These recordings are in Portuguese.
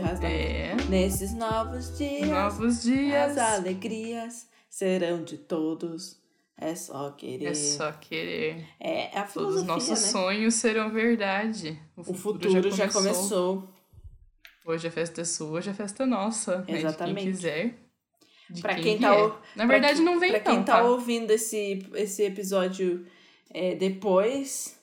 O da É. Nesses novos dias, Novos dias. as alegrias serão de todos. É só querer. É só querer. É, é a Todos os nossos né? sonhos serão verdade. O futuro já começou. Hoje a festa é sua, hoje a festa é nossa. né? De Exatamente. quem quiser. De Pra quem, quem tá o- Na verdade, que- não vem Pra quem tá tá? ouvindo esse, esse episódio é, depois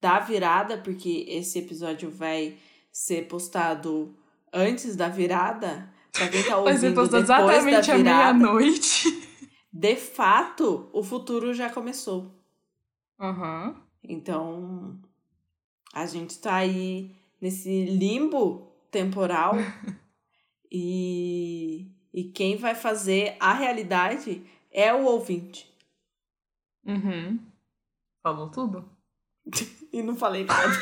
da virada, porque esse episódio vai ser postado antes da virada. Pra quem tá ouvindo depois da exatamente à virada, meia-noite. de fato, o futuro já começou. Aham. Então, a gente tá aí nesse limbo temporal e, e quem vai fazer a realidade é o ouvinte. Uhum. Falou tudo? E não falei nada.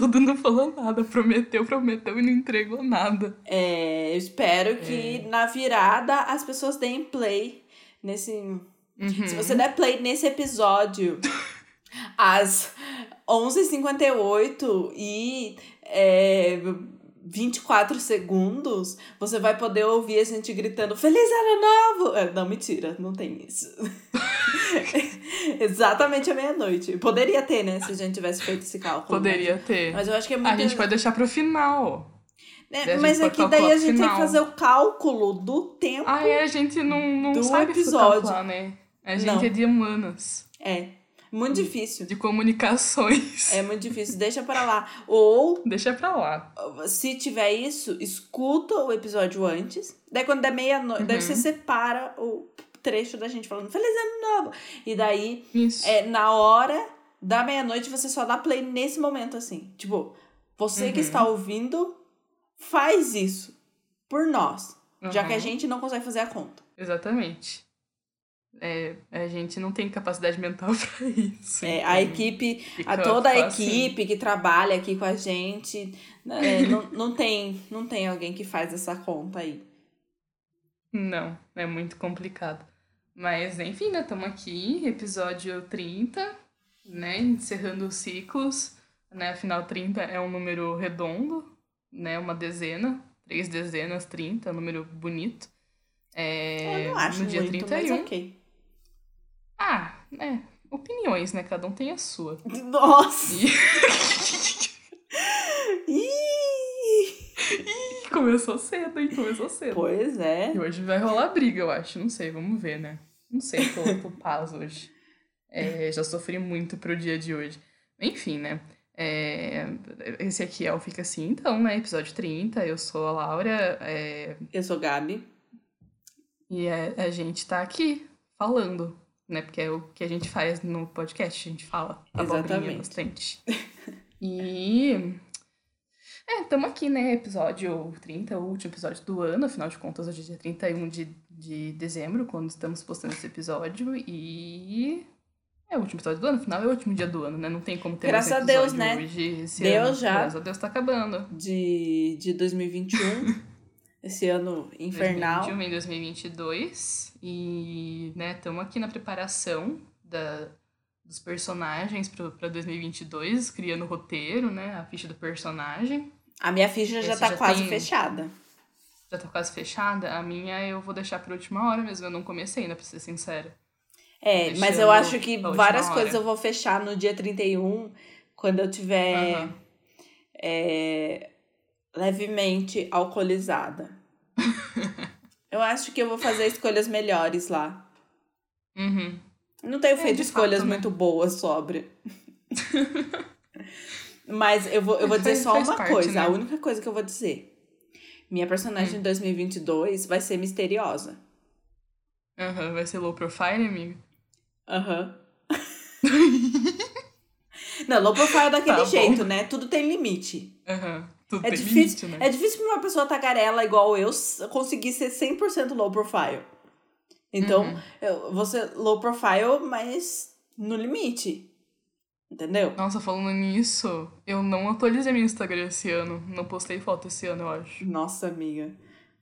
Tudo, não falou nada. Prometeu, prometeu e não entregou nada. É, eu espero que na virada as pessoas deem play nesse. Uhum. Se você der play nesse episódio às 11h58 e é, 24 segundos, você vai poder ouvir a gente gritando Feliz Ano Novo! É, Não, mentira, não tem isso. Exatamente à meia-noite. Poderia ter, né? Se a gente tivesse feito esse cálculo. Poderia ter. Mas eu acho que é muito. A gente pode deixar pro final. né, a Mas é que daí a gente tem que final. fazer o cálculo do tempo. Ah, é, a gente não, não Do sabe episódio. calcular, né? A gente Não. é de humanas, É. Muito difícil. de comunicações. É muito difícil. Deixa pra lá. Ou, Deixa pra lá. se tiver isso, escuta o episódio antes. Daí, quando der meia-noite, daí Uhum. você separa o trecho da gente falando Feliz Ano Novo. E daí, Isso. é, na hora da meia-noite, você só dá play nesse momento, assim. Tipo, você que Uhum. está ouvindo, faz isso por nós. Já que a Uhum. gente não consegue fazer a conta. Exatamente. É, a gente não tem capacidade mental pra isso. É, a então equipe, fica a toda a equipe que trabalha aqui com a gente, é, não, não, tem, não tem alguém que faz essa conta aí. Não, é muito complicado. Mas, enfim, né? Estamos aqui, episódio 30, né? Encerrando os ciclos. Né? Afinal, 30 é um número redondo, né? Uma dezena. Três dezenas, 30, um número bonito. É, Eu não acho no dia muito, 31. mas ok. Ah, é. Opiniões, né? Cada um tem a sua. Nossa! E Ih! começou cedo, hein? Começou cedo. Pois é. E hoje vai rolar briga, eu acho. Não sei, vamos ver, né? Não sei, tô, tô paz hoje. É, já sofri muito pro dia de hoje. Enfim, né? É, esse aqui é o Fica Assim, então, né? Episódio 30. Eu sou a Laura. é, Eu sou Gabi. e a, a gente tá aqui falando, né? Porque é o que a gente faz no podcast, a gente fala Exatamente. bastante. E. É, estamos aqui, né? Episódio 30, o último episódio do ano, afinal de contas, hoje é dia 31 de, de dezembro, quando estamos postando esse episódio. E. É o último episódio do ano, afinal é o último dia do ano, né? Não tem como ter Graças a Deus, né? Hoje, Deus ano. já. Graças a Deus tá acabando. De, de 2021. esse ano infernal. 2021 em 2022 e, né, estamos aqui na preparação da, dos personagens para 2022, criando o roteiro, né, a ficha do personagem. A minha ficha já Esse tá já quase tem- fechada. Já tá quase fechada. A minha eu vou deixar para última hora mesmo, eu não comecei ainda, pra ser sincera. É, mas eu acho que várias hora. coisas eu vou fechar no dia 31, quando eu tiver Aham. é, levemente alcoolizada. eu acho que eu vou fazer escolhas melhores lá. Uhum. Não tenho É, feito de escolhas fato, né? muito boas sobre. Mas eu vou, eu vou dizer só uma parte, coisa, né? a única coisa que eu vou dizer. Minha personagem Hum. em 2022 vai ser misteriosa. Aham, vai ser low profile, amigo? Aham. Não, low profile é daquele Tá bom. jeito, né? Tudo tem limite. Aham. Tudo É difícil, né? é difícil pra uma pessoa tagarela igual eu conseguir ser 100% low profile. Então, Uhum. eu vou ser low profile, mas no limite. Entendeu? Nossa, falando nisso, eu não atualizei meu Instagram esse ano. Não postei foto esse ano, eu acho. Nossa, amiga.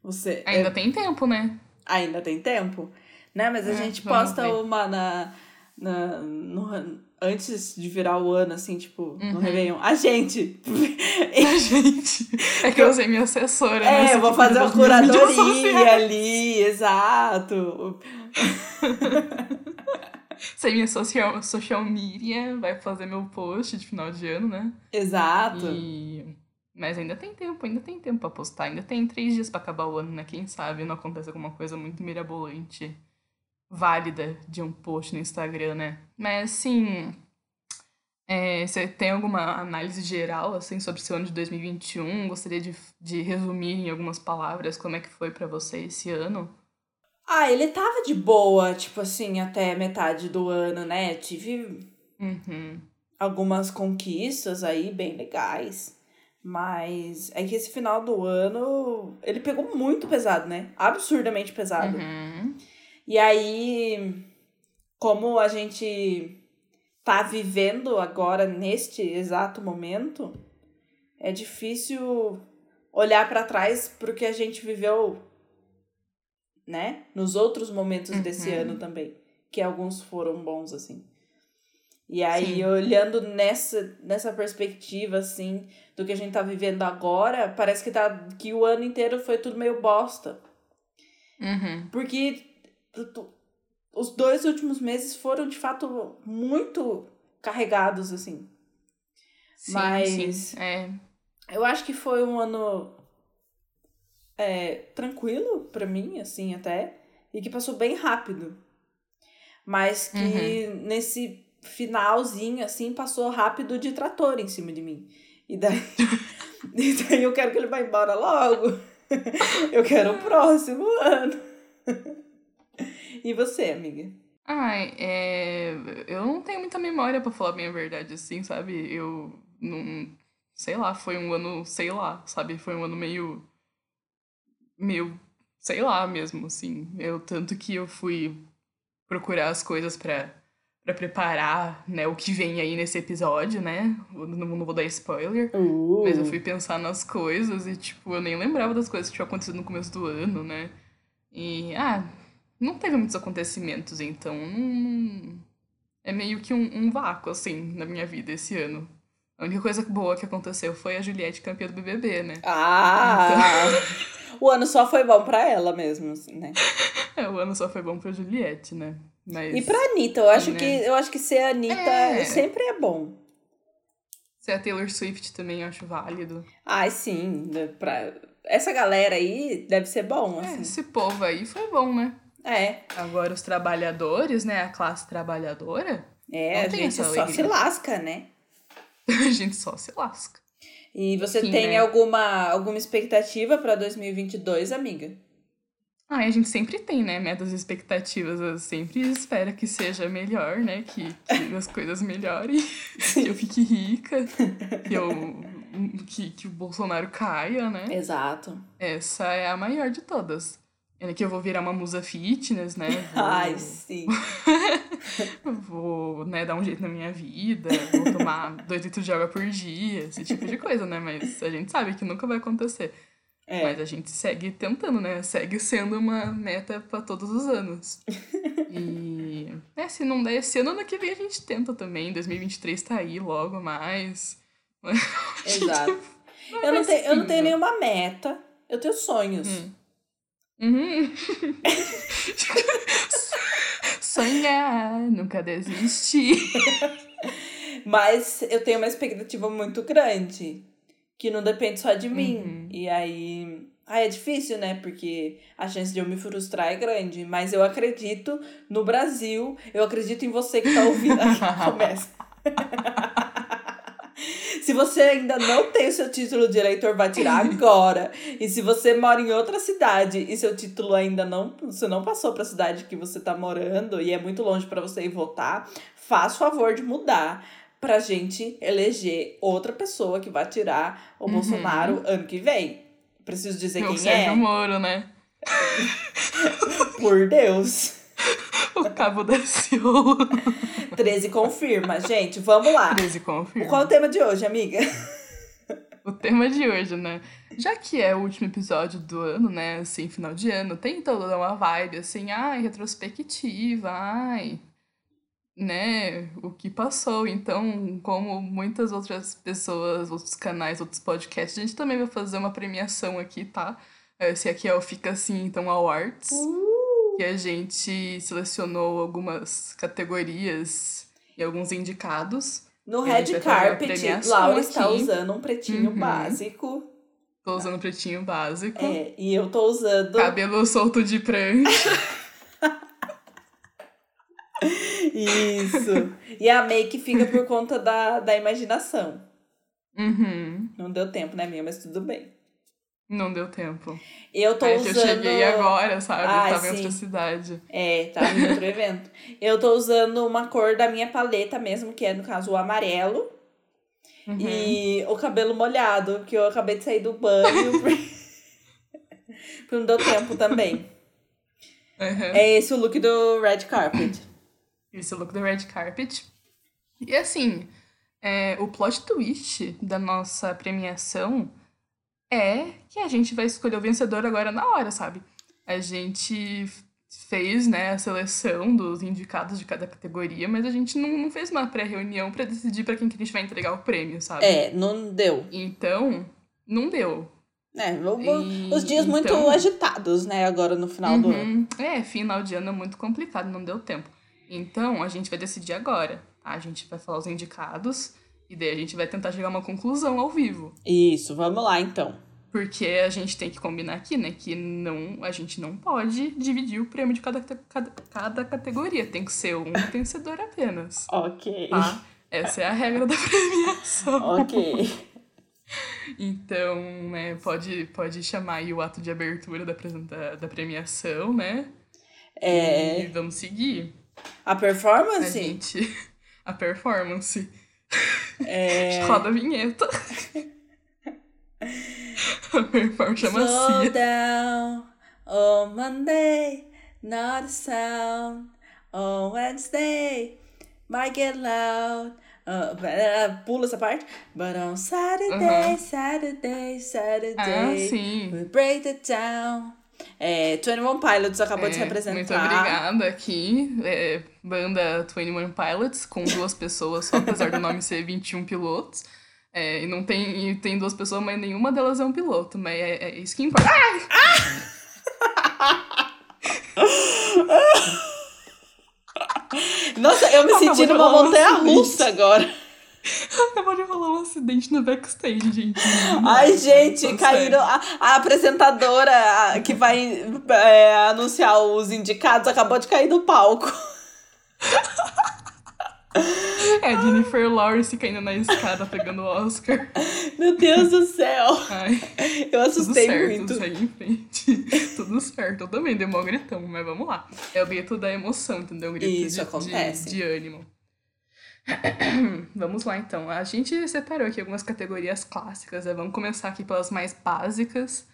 Você Ainda é- tem tempo, né? ainda tem tempo? Né? Mas a É, gente posta uma na, na, no- antes de virar o ano, assim, tipo, no Réveillon. A gente! A gente! É que eu usei minha assessora, né? É, eu vou fazer uma curadoria ali, exato. Sei minha social, social media, vai fazer meu post de final de ano, né? Exato. E... Mas ainda tem tempo, ainda tem tempo pra postar. Ainda tem três dias pra acabar o ano, né? Quem sabe não acontece alguma coisa muito mirabolante válida de um post no Instagram, né? Mas assim, é, você tem alguma análise geral assim sobre esse ano de 2021? Gostaria de, de resumir em algumas palavras como é que foi para você esse ano? Ah, ele tava de boa, tipo assim, até metade do ano, né? Tive uhum. algumas conquistas aí bem legais. Mas é que esse final do ano ele pegou muito pesado, né? Absurdamente pesado. Uhum. E aí, como a gente tá vivendo agora neste exato momento, é difícil olhar para trás pro que a gente viveu, né? Nos outros momentos uhum. desse ano também, que alguns foram bons assim. E aí, Sim. olhando nessa, nessa perspectiva, assim, do que a gente tá vivendo agora, parece que, tá, que o ano inteiro foi tudo meio bosta. Uhum. Porque os dois últimos meses foram de fato muito carregados assim. Sim, Mas sim. É. eu acho que foi um ano é, tranquilo para mim, assim, até, e que passou bem rápido. Mas que uhum. nesse finalzinho, assim, passou rápido de trator em cima de mim. E daí, e daí eu quero que ele vá embora logo. eu quero o próximo ano. E você, amiga? Ai, é... eu não tenho muita memória para falar a minha verdade, assim, sabe? Eu não. Sei lá, foi um ano, sei lá, sabe? Foi um ano meio. meio. sei lá mesmo, assim. Eu, tanto que eu fui procurar as coisas para para preparar, né, o que vem aí nesse episódio, né? Não, não vou dar spoiler, uh. mas eu fui pensar nas coisas e, tipo, eu nem lembrava das coisas que tinham acontecido no começo do ano, né? E, ah, não teve muitos acontecimentos, então não... é meio que um, um, vácuo, assim, na minha vida esse ano. A única coisa boa que aconteceu foi a Juliette campeã do BBB, né? Ah! Então... o ano só foi bom pra ela mesmo, assim, né? É, o ano só foi bom pra Juliette, né? Mas... E pra Anitta, eu acho, né? que, eu acho que ser a Anitta é... sempre é bom. Ser a Taylor Swift também eu acho válido. Ai, sim. Né, pra... Essa galera aí deve ser bom, é, assim. Esse povo aí foi bom, né? É. Agora os trabalhadores, né? A classe trabalhadora. É, a gente só alegria. se lasca, né? a gente só se lasca. E você Enfim, tem né? alguma, alguma expectativa para 2022, amiga? Ah, a gente sempre tem, né? Metas e expectativas. Eu sempre espero que seja melhor, né? Que, que as coisas melhorem. que eu fique rica. Que, eu, que, que o Bolsonaro caia, né? Exato. Essa é a maior de todas. É que eu vou virar uma musa fitness, né? Vou... Ai, sim. vou, né, dar um jeito na minha vida, vou tomar dois litros de água por dia, esse tipo de coisa, né? Mas a gente sabe que nunca vai acontecer. É. Mas a gente segue tentando, né? Segue sendo uma meta para todos os anos. e, né, se não der esse ano, ano que vem a gente tenta também. 2023 tá aí logo mais. Exato. eu não, te, eu não tenho nenhuma meta, eu tenho sonhos. Hum. Uhum. Sonhar, nunca desistir. Mas eu tenho uma expectativa muito grande, que não depende só de mim. Uhum. E aí. Ah, é difícil, né? Porque a chance de eu me frustrar é grande. Mas eu acredito no Brasil. Eu acredito em você que tá ouvindo. Começa. Se você ainda não tem o seu título de eleitor, vai tirar agora. e se você mora em outra cidade e seu título ainda não, você não passou para a cidade que você está morando e é muito longe para você ir votar, faz favor de mudar pra gente eleger outra pessoa que vai tirar o uhum. Bolsonaro ano que vem. Preciso dizer Meu quem Sérgio é. Moro, né? Por Deus. O Cabo da Ciolo. 13 confirma. Gente, vamos lá. 13 confirma. Qual é o tema de hoje, amiga? O tema de hoje, né? Já que é o último episódio do ano, né? Assim, final de ano, tem toda uma vibe assim, ai, retrospectiva, ai. né, o que passou. Então, como muitas outras pessoas, outros canais, outros podcasts, a gente também vai fazer uma premiação aqui, tá? Esse aqui é o Fica Assim, então, Awards. Uh! Que a gente selecionou algumas categorias e alguns indicados. No red carpet, Laura está usando um pretinho Uhum. básico. Tô usando pretinho básico. É, e eu tô usando. Cabelo solto de prancha. Isso. E a make fica por conta da, da imaginação. Uhum. Não deu tempo, né, minha? Mas tudo bem. Não deu tempo. Eu tô É que usando. eu cheguei agora, sabe? Ai, Tava em outra cidade. É, tá em outro evento. Eu tô usando uma cor da minha paleta mesmo, que é, no caso, o amarelo. Uhum. E o cabelo molhado, que eu acabei de sair do banho. Porque não deu tempo também. Uhum. É esse o look do red carpet. Esse é o look do red carpet. E assim, é, o plot twist da nossa premiação é que a gente vai escolher o vencedor agora na hora, sabe? A gente fez, né, a seleção dos indicados de cada categoria, mas a gente não, não fez uma pré-reunião pra decidir pra quem que a gente vai entregar o prêmio, sabe? É, não deu. Então, não deu. É, E- os dias muito então- agitados, né, agora no final do ano. Uhum. É, final de ano é muito complicado, não deu tempo. Então, a gente vai decidir agora. tá? A gente vai falar os indicados e daí a gente vai tentar chegar a uma conclusão ao vivo. Isso, vamos lá então. Porque a gente tem que combinar aqui, né? Que não, a gente não pode dividir o prêmio de cada, cada, cada categoria. Tem que ser um vencedor apenas. Ok. Tá? Essa é a regra da premiação. Ok. Então, né, pode, pode chamar aí o ato de abertura da, apresenta- da premiação, né? É, E vamos seguir. a A performance gente. A performance. É. Roda a vinheta. A performance chama Slow Cia. down on Monday, not a sound. On Wednesday, might get loud. Uh, uh, pula essa parte. But on Saturday, Uhum. Saturday, Saturday, Ah, sim. we break it down. É, 21 Pilots acabou de se É, apresentar. muito obrigada aqui. É, banda 21 Pilots, com duas pessoas só, apesar do nome ser 21 pilotos. É, e não tem, e tem duas pessoas, mas nenhuma delas é um piloto. Mas é, é isso que importa. Nossa, eu me Acabou senti numa um montanha russa agora. Acabou de rolar um acidente no backstage, gente. Ai, gente, Nossa, caíram. A, a apresentadora a- que vai é, anunciar os indicados acabou de cair do palco. É, Jennifer Lawrence caindo na escada pegando o Oscar. Meu Deus do céu. Ai, Eu tudo assustei certo, muito. segue em frente. tudo certo. Eu também dei um gritão, mas vamos lá. É o grito da emoção, entendeu? O grito Isso de, acontece. De, de ânimo. vamos lá, então. A gente separou aqui algumas categorias clássicas, né? Vamos começar aqui pelas mais básicas.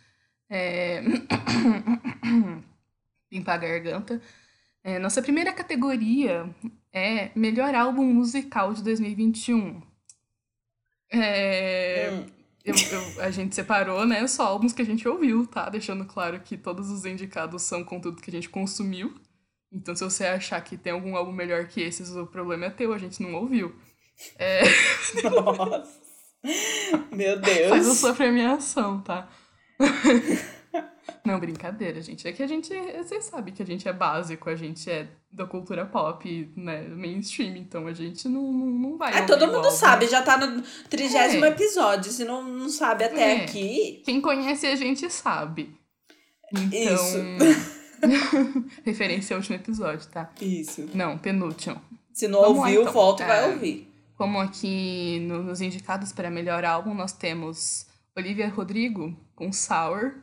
É... Limpar a garganta. É, nossa primeira categoria é Melhor Álbum Musical de 2021. É... Hum, Eu, eu- a gente separou, né, só álbuns que a gente ouviu, tá? Deixando claro que todos os indicados são conteúdo que a gente consumiu. Então, se você achar que tem algum álbum melhor que esses, o problema é teu, a gente não ouviu. É, Nossa. Meu faz a Deus. sua premiação, tá? Não, brincadeira, gente. É que a gente. Vocês sabem que a gente é básico, a gente é da cultura pop, né? Mainstream, então a gente não, não, não vai. Ouvir todo mundo sabe, já tá no trigésimo É. episódio. Se não, não sabe até É. aqui. Quem conhece a gente sabe. Então. Isso. referência ao último episódio, tá? Isso. Não, penúltimo. Se não Vamos lá, ouviu, então. volta e vai É. ouvir. Como aqui no- nos indicados para melhor álbum, nós temos Olivia Rodrigo com Sour.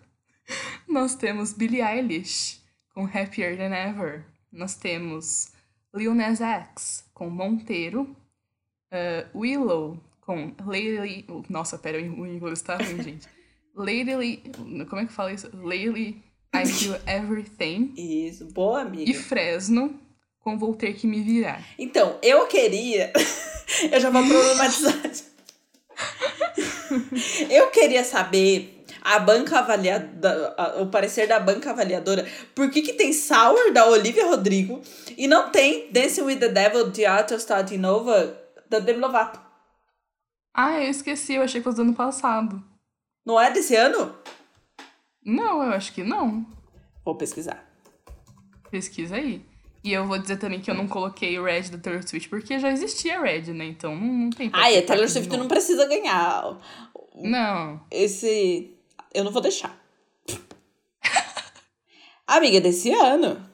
Nós temos Billie Eilish com Happier Than Ever. Nós temos Lil Nas X com Monteiro. Uh, Willow com Lately. Nossa, pera, o inglês tá ruim, gente. Lately. Como é que fala isso? Lately I Feel Everything. Isso, boa amiga. E Fresno com Vou Ter Que Me Virar. Então, eu queria. eu já vou problematizar. eu queria saber a banca avaliada, o parecer da banca avaliadora, por que, que tem Sour da Olivia Rodrigo e não tem Dancing with the Devil de Arthur Nova da Demi Lovato? Ah, eu esqueci, eu achei que fosse do ano passado. Não é desse ano? Não, eu acho que não. Vou pesquisar. Pesquisa aí. E eu vou dizer também que eu não coloquei o Red da Taylor Swift, porque já existia Red, né? Então não, não tem Ah, e a Taylor Swift não precisa ganhar. Não. Esse. Eu não vou deixar. Amiga, é desse ano.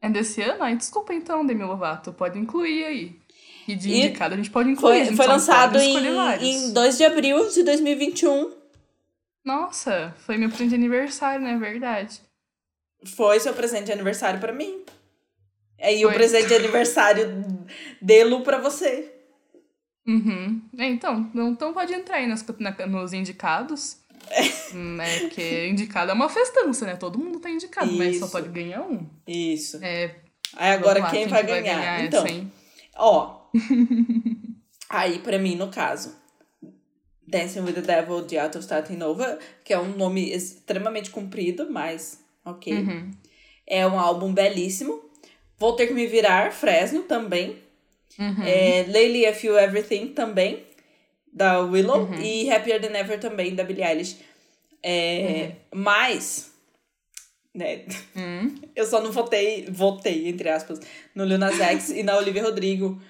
É desse ano? Ai, desculpa então, Demi Lovato. Pode incluir aí. E de e indicado a gente pode incluir. Foi, foi lançado em, em 2 de abril de 2021. Nossa, foi meu presente de aniversário, não é verdade? Foi seu presente de aniversário para mim. É, e o presente de aniversário dele para você. Uhum. É, então, então pode entrar aí nos, na, nos indicados. É. Né? Porque indicado é uma festança, né? Todo mundo tá indicado, Isso. mas só pode ganhar um. Isso. É, aí agora lá, quem, quem vai, ganhar? vai ganhar? Então, ó. aí pra mim, no caso, Dancing with the Devil de Starting Nova, que é um nome extremamente comprido, mas ok. Uhum. É um álbum belíssimo. Vou ter que me virar, Fresno também. Uhum. É, Lately I Feel Everything também, da Willow. Uhum. E Happier Than Ever também, da Billie Eilish. É, uhum. Mas, né, uhum. eu só não votei, votei, entre aspas, no Lil Nas X e na Olivia Rodrigo.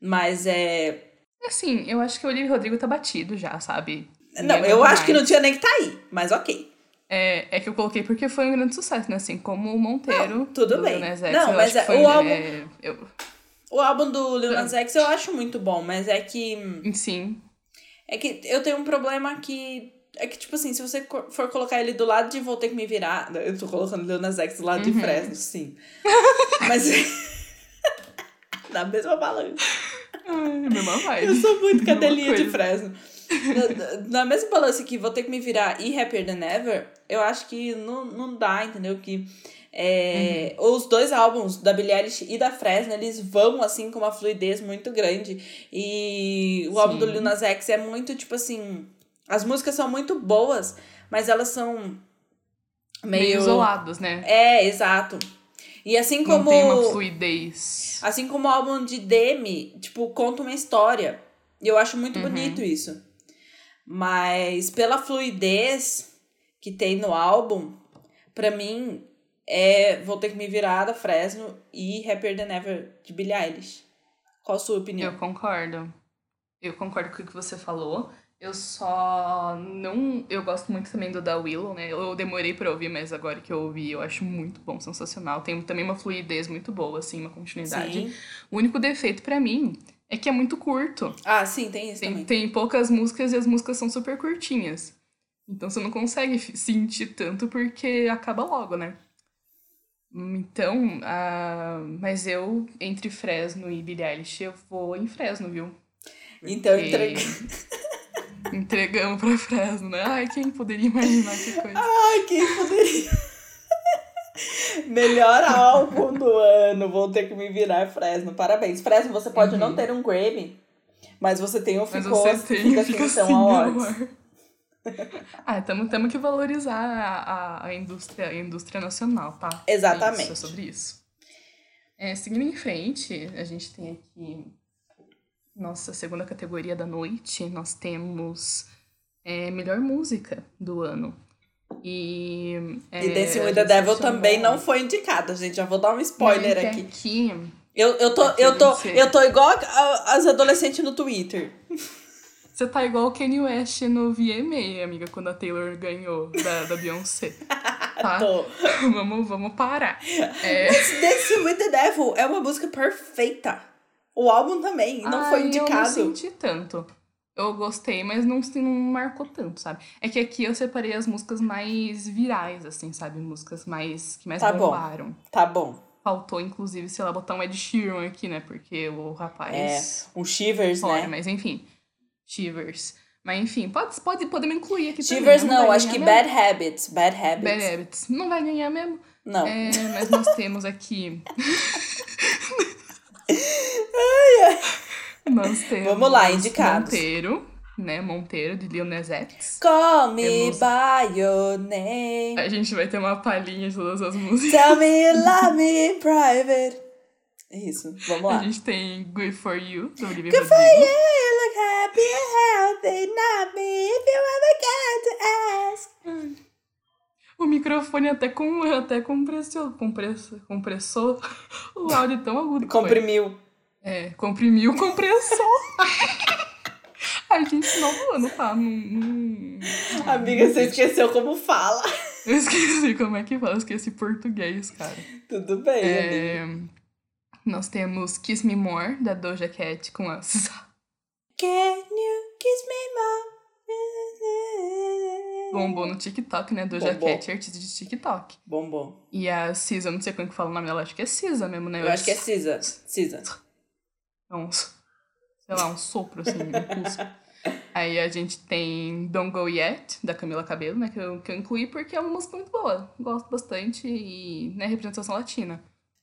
Mas é... Assim, eu acho que o Olivia Rodrigo tá batido já, sabe? Não, eu acho mais. que não tinha nem que tá aí, mas ok. É, é que eu coloquei porque foi um grande sucesso, né? Assim, como o Monteiro. Não, tudo bem. X, não, mas é, o álbum. É, eu... O álbum do Lil Nas X eu acho muito bom, mas é que. Sim. É que eu tenho um problema que. É que, tipo assim, se você for colocar ele do lado de Vou Ter Que Me Virar. Eu tô colocando Lil Nas X do lado uhum. de Fresno, sim. mas. Na mesma balança. Ai, mesma vibe. Eu sou muito cadelinha de Fresno na, na mesma balança que vou ter que me virar e Happier Than Ever, eu acho que não, não dá, entendeu? Que é, uhum. os dois álbuns da Billie Eilish e da Fresno, eles vão, assim, com uma fluidez muito grande. E o Sim. álbum do Lil Nas X é muito, tipo assim... As músicas são muito boas, mas elas são meio... meio isoladas, né? É, exato. E assim como... Não tem uma fluidez. Assim como o álbum de Demi, tipo, conta uma história. E eu acho muito uhum. bonito isso. Mas pela fluidez que tem no álbum, para mim é Vou Ter Que Me Virar da Fresno e Happier Than Ever de Billie Eilish. Qual a sua opinião? Eu concordo. Eu concordo com o que você falou. Eu só não. Eu gosto muito também do da Willow, né? Eu demorei pra ouvir, mas agora que eu ouvi, eu acho muito bom, sensacional. Tem também uma fluidez muito boa, assim, uma continuidade. Sim. O único defeito para mim é que é muito curto. Ah, sim, tem isso tem, também. Tem poucas músicas e as músicas são super curtinhas. Então você não consegue sentir tanto porque acaba logo, né? Então, uh, mas eu, entre Fresno e Billie Eilish, eu vou em Fresno, viu? Então, entrega... entregamos pra Fresno, né? Ai, quem poderia imaginar que coisa. Ai, quem poderia... Melhor álbum do ano. Vou ter que me virar Fresno. Parabéns. Fresno, você pode uhum. não ter um Grammy, mas você tem um Ficou, mas você tem, fica, fica assim, assim Awards. ah, temos que valorizar a, a, a, indústria, a indústria nacional, tá? Exatamente. É, isso, é sobre isso. É, seguindo em frente, a gente tem aqui nossa segunda categoria da noite. Nós temos é, melhor música do ano. E, é, e Dancing with the Devil também não foi indicada, gente. Já vou dar um spoiler aqui. aqui. Eu, eu, tô, eu, tô, eu tô igual as adolescentes no Twitter. Você tá igual o Kanye West no VMA, amiga, quando a Taylor ganhou da, da Beyoncé. Tá? Tô. vamos, vamos parar. É... Dancing with the Devil é uma música perfeita. O álbum também não Ai, foi indicado. Eu não senti tanto eu gostei, mas não, não marcou tanto, sabe? É que aqui eu separei as músicas mais virais, assim, sabe? Músicas mais que mais tá bombaram. Bom. Tá bom. Faltou, inclusive, sei lá, botar um Ed Sheeran aqui, né? Porque o rapaz... É, um Shivers, fora, né? Mas, enfim, Shivers. Mas, enfim, pode, pode, podemos incluir aqui Shivers também. Né? não, não acho que mesmo. Bad Habits. Bad Habits. Bad Habits. Não vai ganhar mesmo? Não. É, mas nós temos aqui... ai, ai. Nós temos Vamos lá, indicado Monteiro. né, Monteiro, de Lil Nas X. Call me Temos- by your name. A gente vai ter uma palhinha de todas as músicas. Tell me you love me in private. É isso, vamos A lá. gente tem Good For You, do Olivia Good for Rodrigo. you, you look happy and healthy, not me if you ever get to ask. O microfone até, com, até compressou, compressou, compressou o áudio tão agudo que foi. Comprimiu. É, comprimiu, compressou. A gente não, não tá num... Amiga, você esqueceu como fala. Eu esqueci como é que fala, esqueci português, cara. Tudo bem, amiga. É, nós temos Kiss Me More, da Doja Cat, com a. Can you kiss me more? Bombou no TikTok, né? Bombou. Cat é artista de TikTok. Bom, bom. E a Cisa, não sei como que fala o nome dela, acho que é Cisa mesmo, né? Eu acho que é Cisa. Cisa. É um, sei lá, um sopro, assim, um cuspo. Aí a gente tem Don't Go Yet, da Camila Cabello, né? Que eu, que eu incluí porque é uma música muito boa. Gosto bastante e, né, representação latina.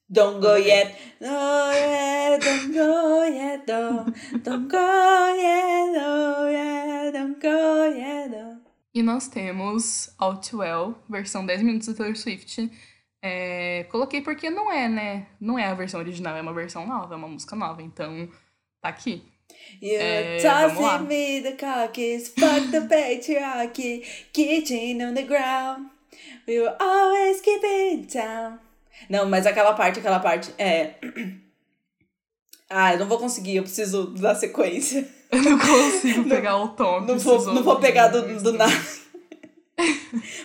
Don't go yet. Oh yeah, don't go yet, don't. Don't go yet, oh yeah, don't go yet. E nós temos All Too Well, versão 10 minutos da Taylor Swift. É, coloquei porque não é, né? Não é a versão original, é uma versão nova, é uma música nova. Então, tá aqui. You're É, tossing me the cookies, fuck the patriarchy, kitchen on the ground. We will always keep it down. Não, mas aquela parte, aquela parte, é. Ah, eu não vou conseguir, eu preciso da sequência. Eu não consigo pegar o tom. Não vou, não vou pegar do, do nada.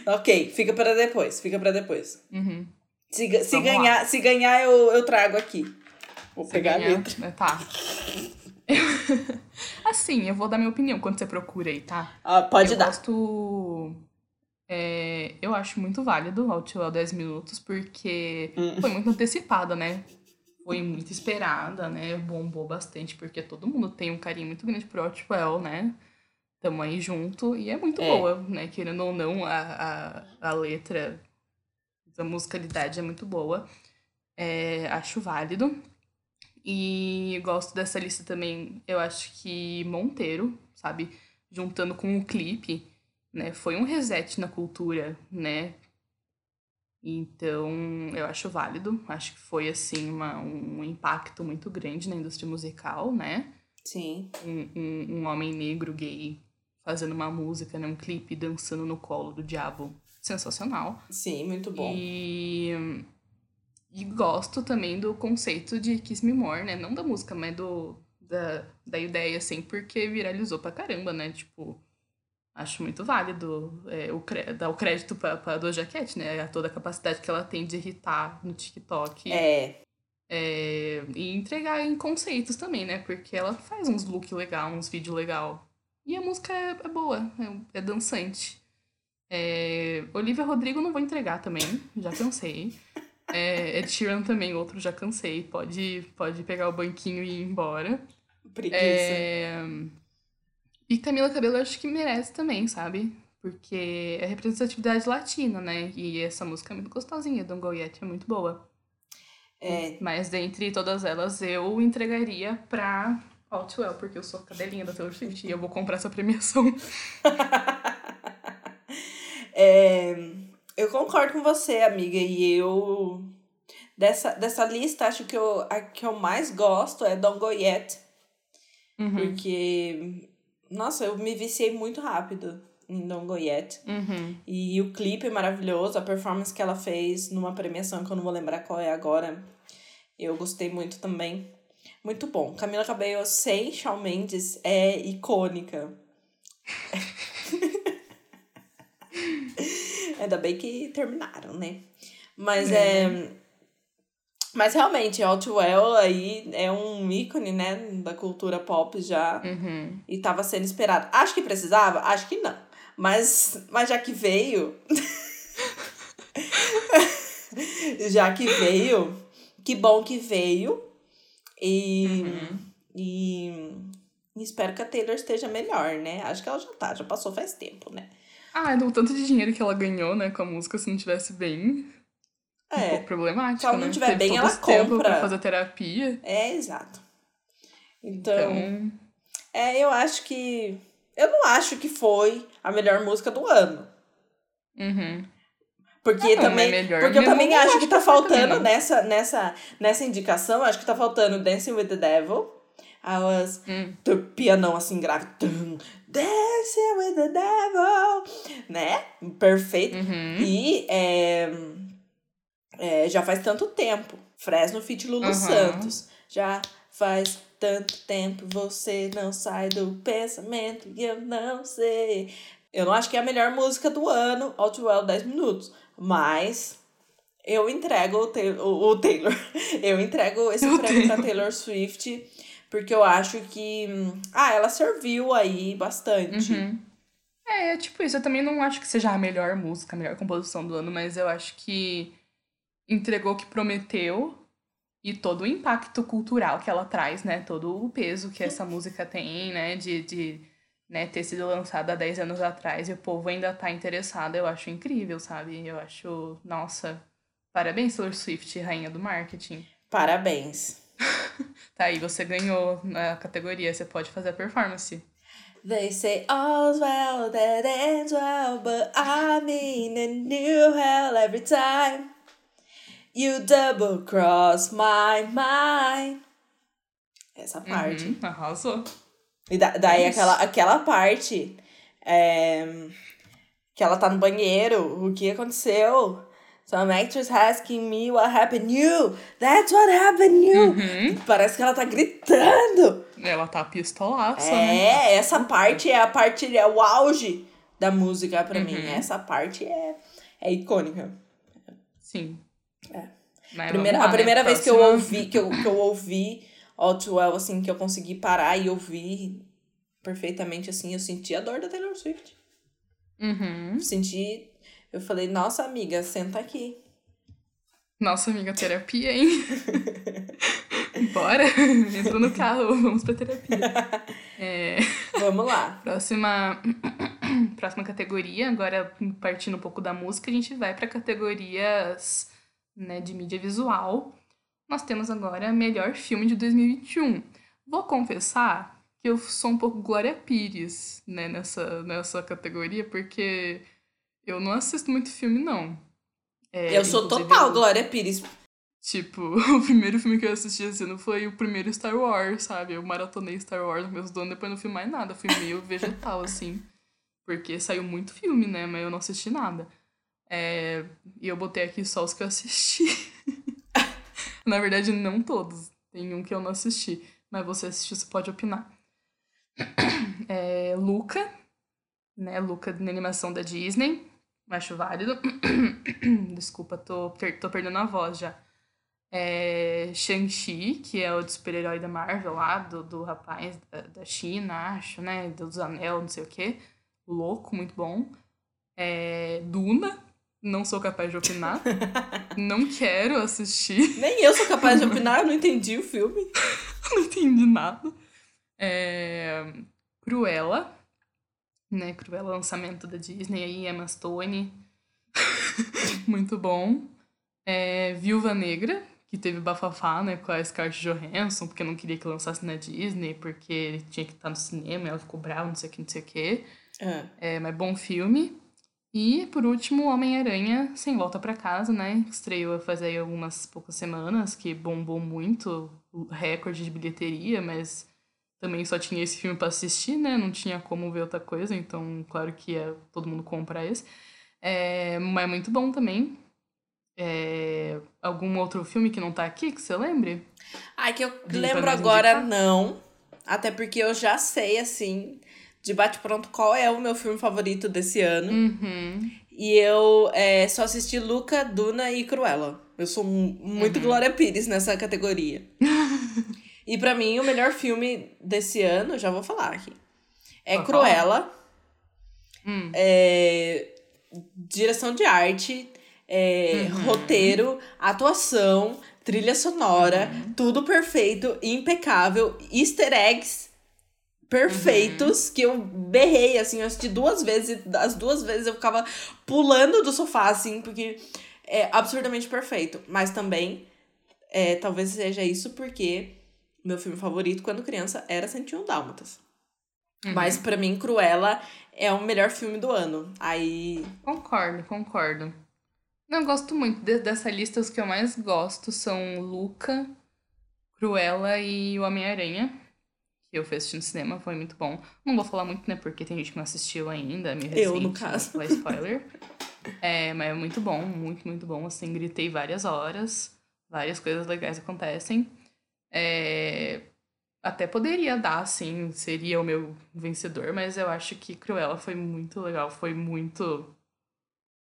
ok, fica para depois, fica para depois. Uhum. Se, se lá. ganhar, se ganhar eu, eu trago aqui. Vou Você pegar a ganhar, letra. né? Tá. assim, eu vou dar minha opinião quando você procura aí, tá? Ah, pode eu dar. gosto. é, eu acho muito válido o Outlaw 10 minutos, porque Hum. foi muito antecipada, né? Foi muito esperada, né? Bombou bastante, porque todo mundo tem um carinho muito grande pro Outwell, né? Tamo aí junto, e é muito É. boa, né? Querendo ou não, a, a, a letra, a musicalidade é muito boa. É, acho válido. E gosto dessa lista também, eu acho que Monteiro, sabe? Juntando com o clipe, né? Foi um reset na cultura, né? Então, eu acho válido. Acho que foi, assim, uma, um impacto muito grande na indústria musical, né? Sim. Um, um, um homem negro gay fazendo uma música, né? Um clipe dançando no colo do diabo. Sensacional. Sim, muito bom. E, e gosto também do conceito de Kiss Me More, né? Não da música, mas do, da, da ideia, assim, porque viralizou pra caramba, né? Tipo, acho muito válido é, o, dar o crédito pra, pra Doja Cat, né? A toda a capacidade que ela tem de irritar no TikTok. É, É, e entregar em conceitos também, né? Porque ela faz uns look legal, uns vídeos legal. E a música é, é boa, é, é dançante. É, Olivia Rodrigo não vou entregar também, já cansei. É, Ed Sheeran também, outro já cansei. Pode, pode pegar o banquinho e ir embora. preguiça. É, E Camila Cabello eu acho que merece também, sabe? Porque é representatividade latina, né? E essa música é muito gostosinha, Don't Go Yet, é muito boa. É, Mas dentre todas elas, eu entregaria pra Outwell, porque eu sou cadelinha da Taylor Swift e eu vou comprar essa premiação. É, eu concordo com você, amiga, e eu. Dessa, dessa lista, acho que eu, a que eu mais gosto é Don't Go Yet. Uhum. Porque. Nossa, eu me viciei muito rápido em Don't Go Yet. Uhum. E o clipe é maravilhoso, a performance que ela fez numa premiação que eu não vou lembrar qual é agora. Eu gostei muito também. Muito bom. Camila Cabello sem Shawn Mendes é icônica. Ainda bem que terminaram, né? Mas é. Mas realmente, Outwell aí é um ícone, né, da cultura pop já. Uhum. E tava sendo esperado. Acho que precisava? Acho que não. Mas, mas já que veio. já que veio, que bom que veio. E, Uhum. e, espero que a Taylor esteja melhor, né? Acho que ela já tá, já passou faz tempo, né? Ah, do tanto de dinheiro que ela ganhou, né, com a música, se não tivesse bem, É, pouco problemático, se ela não né? tiver Teve bem, ela compra. pra fazer terapia. é exato. Então, Então, é, eu acho que eu não acho que foi a melhor música do ano. Uhum. Porque não, também, é porque eu também acho acho que tá também, faltando não. nessa, nessa, nessa indicação, acho que tá faltando Dancing with the Devil. I was Hum. do pianão assim grave. Tum, Dancing with the Devil. Né? Perfeito. Uhum. E é, é, já faz tanto tempo. Fresno Fit Lulu Aham. Santos. Já faz tanto tempo você não sai do pensamento e eu não sei. Eu não acho que é a melhor música do ano, All Too Well 10 minutos. Mas eu entrego o, Taylor, o, o Taylor. Eu entrego esse prêmio pra Taylor. Taylor Swift. Porque eu acho que. hum, Ah, ela serviu aí bastante. Uhum. É, é tipo isso. Eu também não acho que seja a melhor música, a melhor composição do ano, mas eu acho que entregou o que prometeu e todo o impacto cultural que ela traz, né? Todo o peso que essa música tem, né? De, de né, ter sido lançada há 10 anos atrás e o povo ainda tá interessado. Eu acho incrível, sabe? Eu acho, nossa, parabéns, Taylor Swift, rainha do marketing. Parabéns. Tá aí, você ganhou na categoria, você pode fazer a performance. They say all's well that ends well, but I'm in a new hell every time. You double cross my mind. Essa parte. Uhum, arrasou. E da- daí Isso. aquela, aquela parte é, que ela tá no banheiro, o que aconteceu? Some actress asking me what happened you. That's what happened you. Uhum. Parece que ela tá gritando. Ela tá pistolaça, né? É, essa parte é a parte, é o auge da música pra mim. Uhum. Essa parte é, é icônica. Sim. É. Primeira, lá, a primeira né? vez que eu ouvi, que eu, que eu ouvi All Too Well, assim, que eu consegui parar e ouvir perfeitamente, assim, eu senti a dor da Taylor Swift. Uhum. Senti, eu falei, nossa amiga, senta aqui. Nossa, amiga, terapia, hein? Bora? Entra no carro, vamos pra terapia. É, Vamos lá. próxima, próxima categoria, agora partindo um pouco da música, a gente vai pra categorias né, de mídia visual. Nós temos agora melhor filme de 2021. Vou confessar que eu sou um pouco Glória Pires né, nessa, nessa categoria, porque eu não assisto muito filme, não. É, eu sou total eu- Glória Pires. Tipo, o primeiro filme que eu assisti esse ano foi o primeiro Star Wars, sabe? Eu maratonei Star Wars no começo do ano, depois não fui mais nada. Fui meio vegetal, assim. Porque saiu muito filme, né? Mas eu não assisti nada. É, E eu botei aqui só os que eu assisti. Na verdade, não todos. Tem um que eu não assisti. Mas você assistiu, você pode opinar. É, Luca, né? Luca na animação da Disney. Acho válido. Desculpa, tô, tô perdendo a voz já. É, Shang-Chi, que é o super-herói da Marvel lá, do, do rapaz da, da China, acho, né? Dos Anel, não sei o quê. Louco, muito bom. É, Duna, não sou capaz de opinar. não quero assistir. Nem eu sou capaz de opinar, eu não entendi o filme. não entendi nada. É, Cruella, né? Cruella, lançamento da Disney aí, Emma Stone. Muito bom. É, Viúva Negra, que teve bafafá, né, com a Scarlett Johansson, porque não queria que lançasse na Disney, porque ele tinha que estar no cinema, ela ficou brava, não sei o que, não sei o que. Ah, É, mas bom filme. E, por último, Homem-Aranha Sem Volta Pra Casa, né? Estreou faz aí algumas poucas semanas, que bombou muito, o recorde de bilheteria, mas também só tinha esse filme pra assistir, né? Não tinha como ver outra coisa, então, claro que ia todo mundo comprar esse. É, mas é muito bom também. É, algum outro filme que não tá aqui, que você lembre? Ai, que eu pra lembro agora, indicar? não. Até porque eu já sei, assim, de bate-pronto, qual é o meu filme favorito desse ano. Uhum. E eu é, só assisti Luca, Duna e Cruella. Eu sou mu- muito Uhum. Glória Pires nessa categoria. e pra mim, o melhor filme desse ano, já vou falar aqui, é Pode Cruella. Hum. É, direção de arte, é, Uhum. roteiro, atuação, trilha sonora, Uhum. tudo perfeito, impecável, easter eggs perfeitos, que eu berrei, assim, eu assisti duas vezes, e as duas vezes eu ficava pulando do sofá, assim, porque é absurdamente perfeito. Mas também, é, talvez seja isso porque meu filme favorito quando criança era 101 Dálmatas. Uhum. Mas para mim, Cruella é o melhor filme do ano. Aí. Concordo, concordo. Não, gosto muito. De, dessa lista, os que eu mais gosto são Luca, Cruella e o Homem-Aranha. Que eu fui assistir no cinema, foi muito bom. Não vou falar muito, né? Porque tem gente que não assistiu ainda, meio recente. Eu, no caso. Não spoiler. é, mas é muito bom, muito, muito bom. Assim, gritei várias horas. Várias coisas legais acontecem. É, até poderia dar, assim, seria o meu vencedor, mas eu acho que Cruella foi muito legal, foi muito.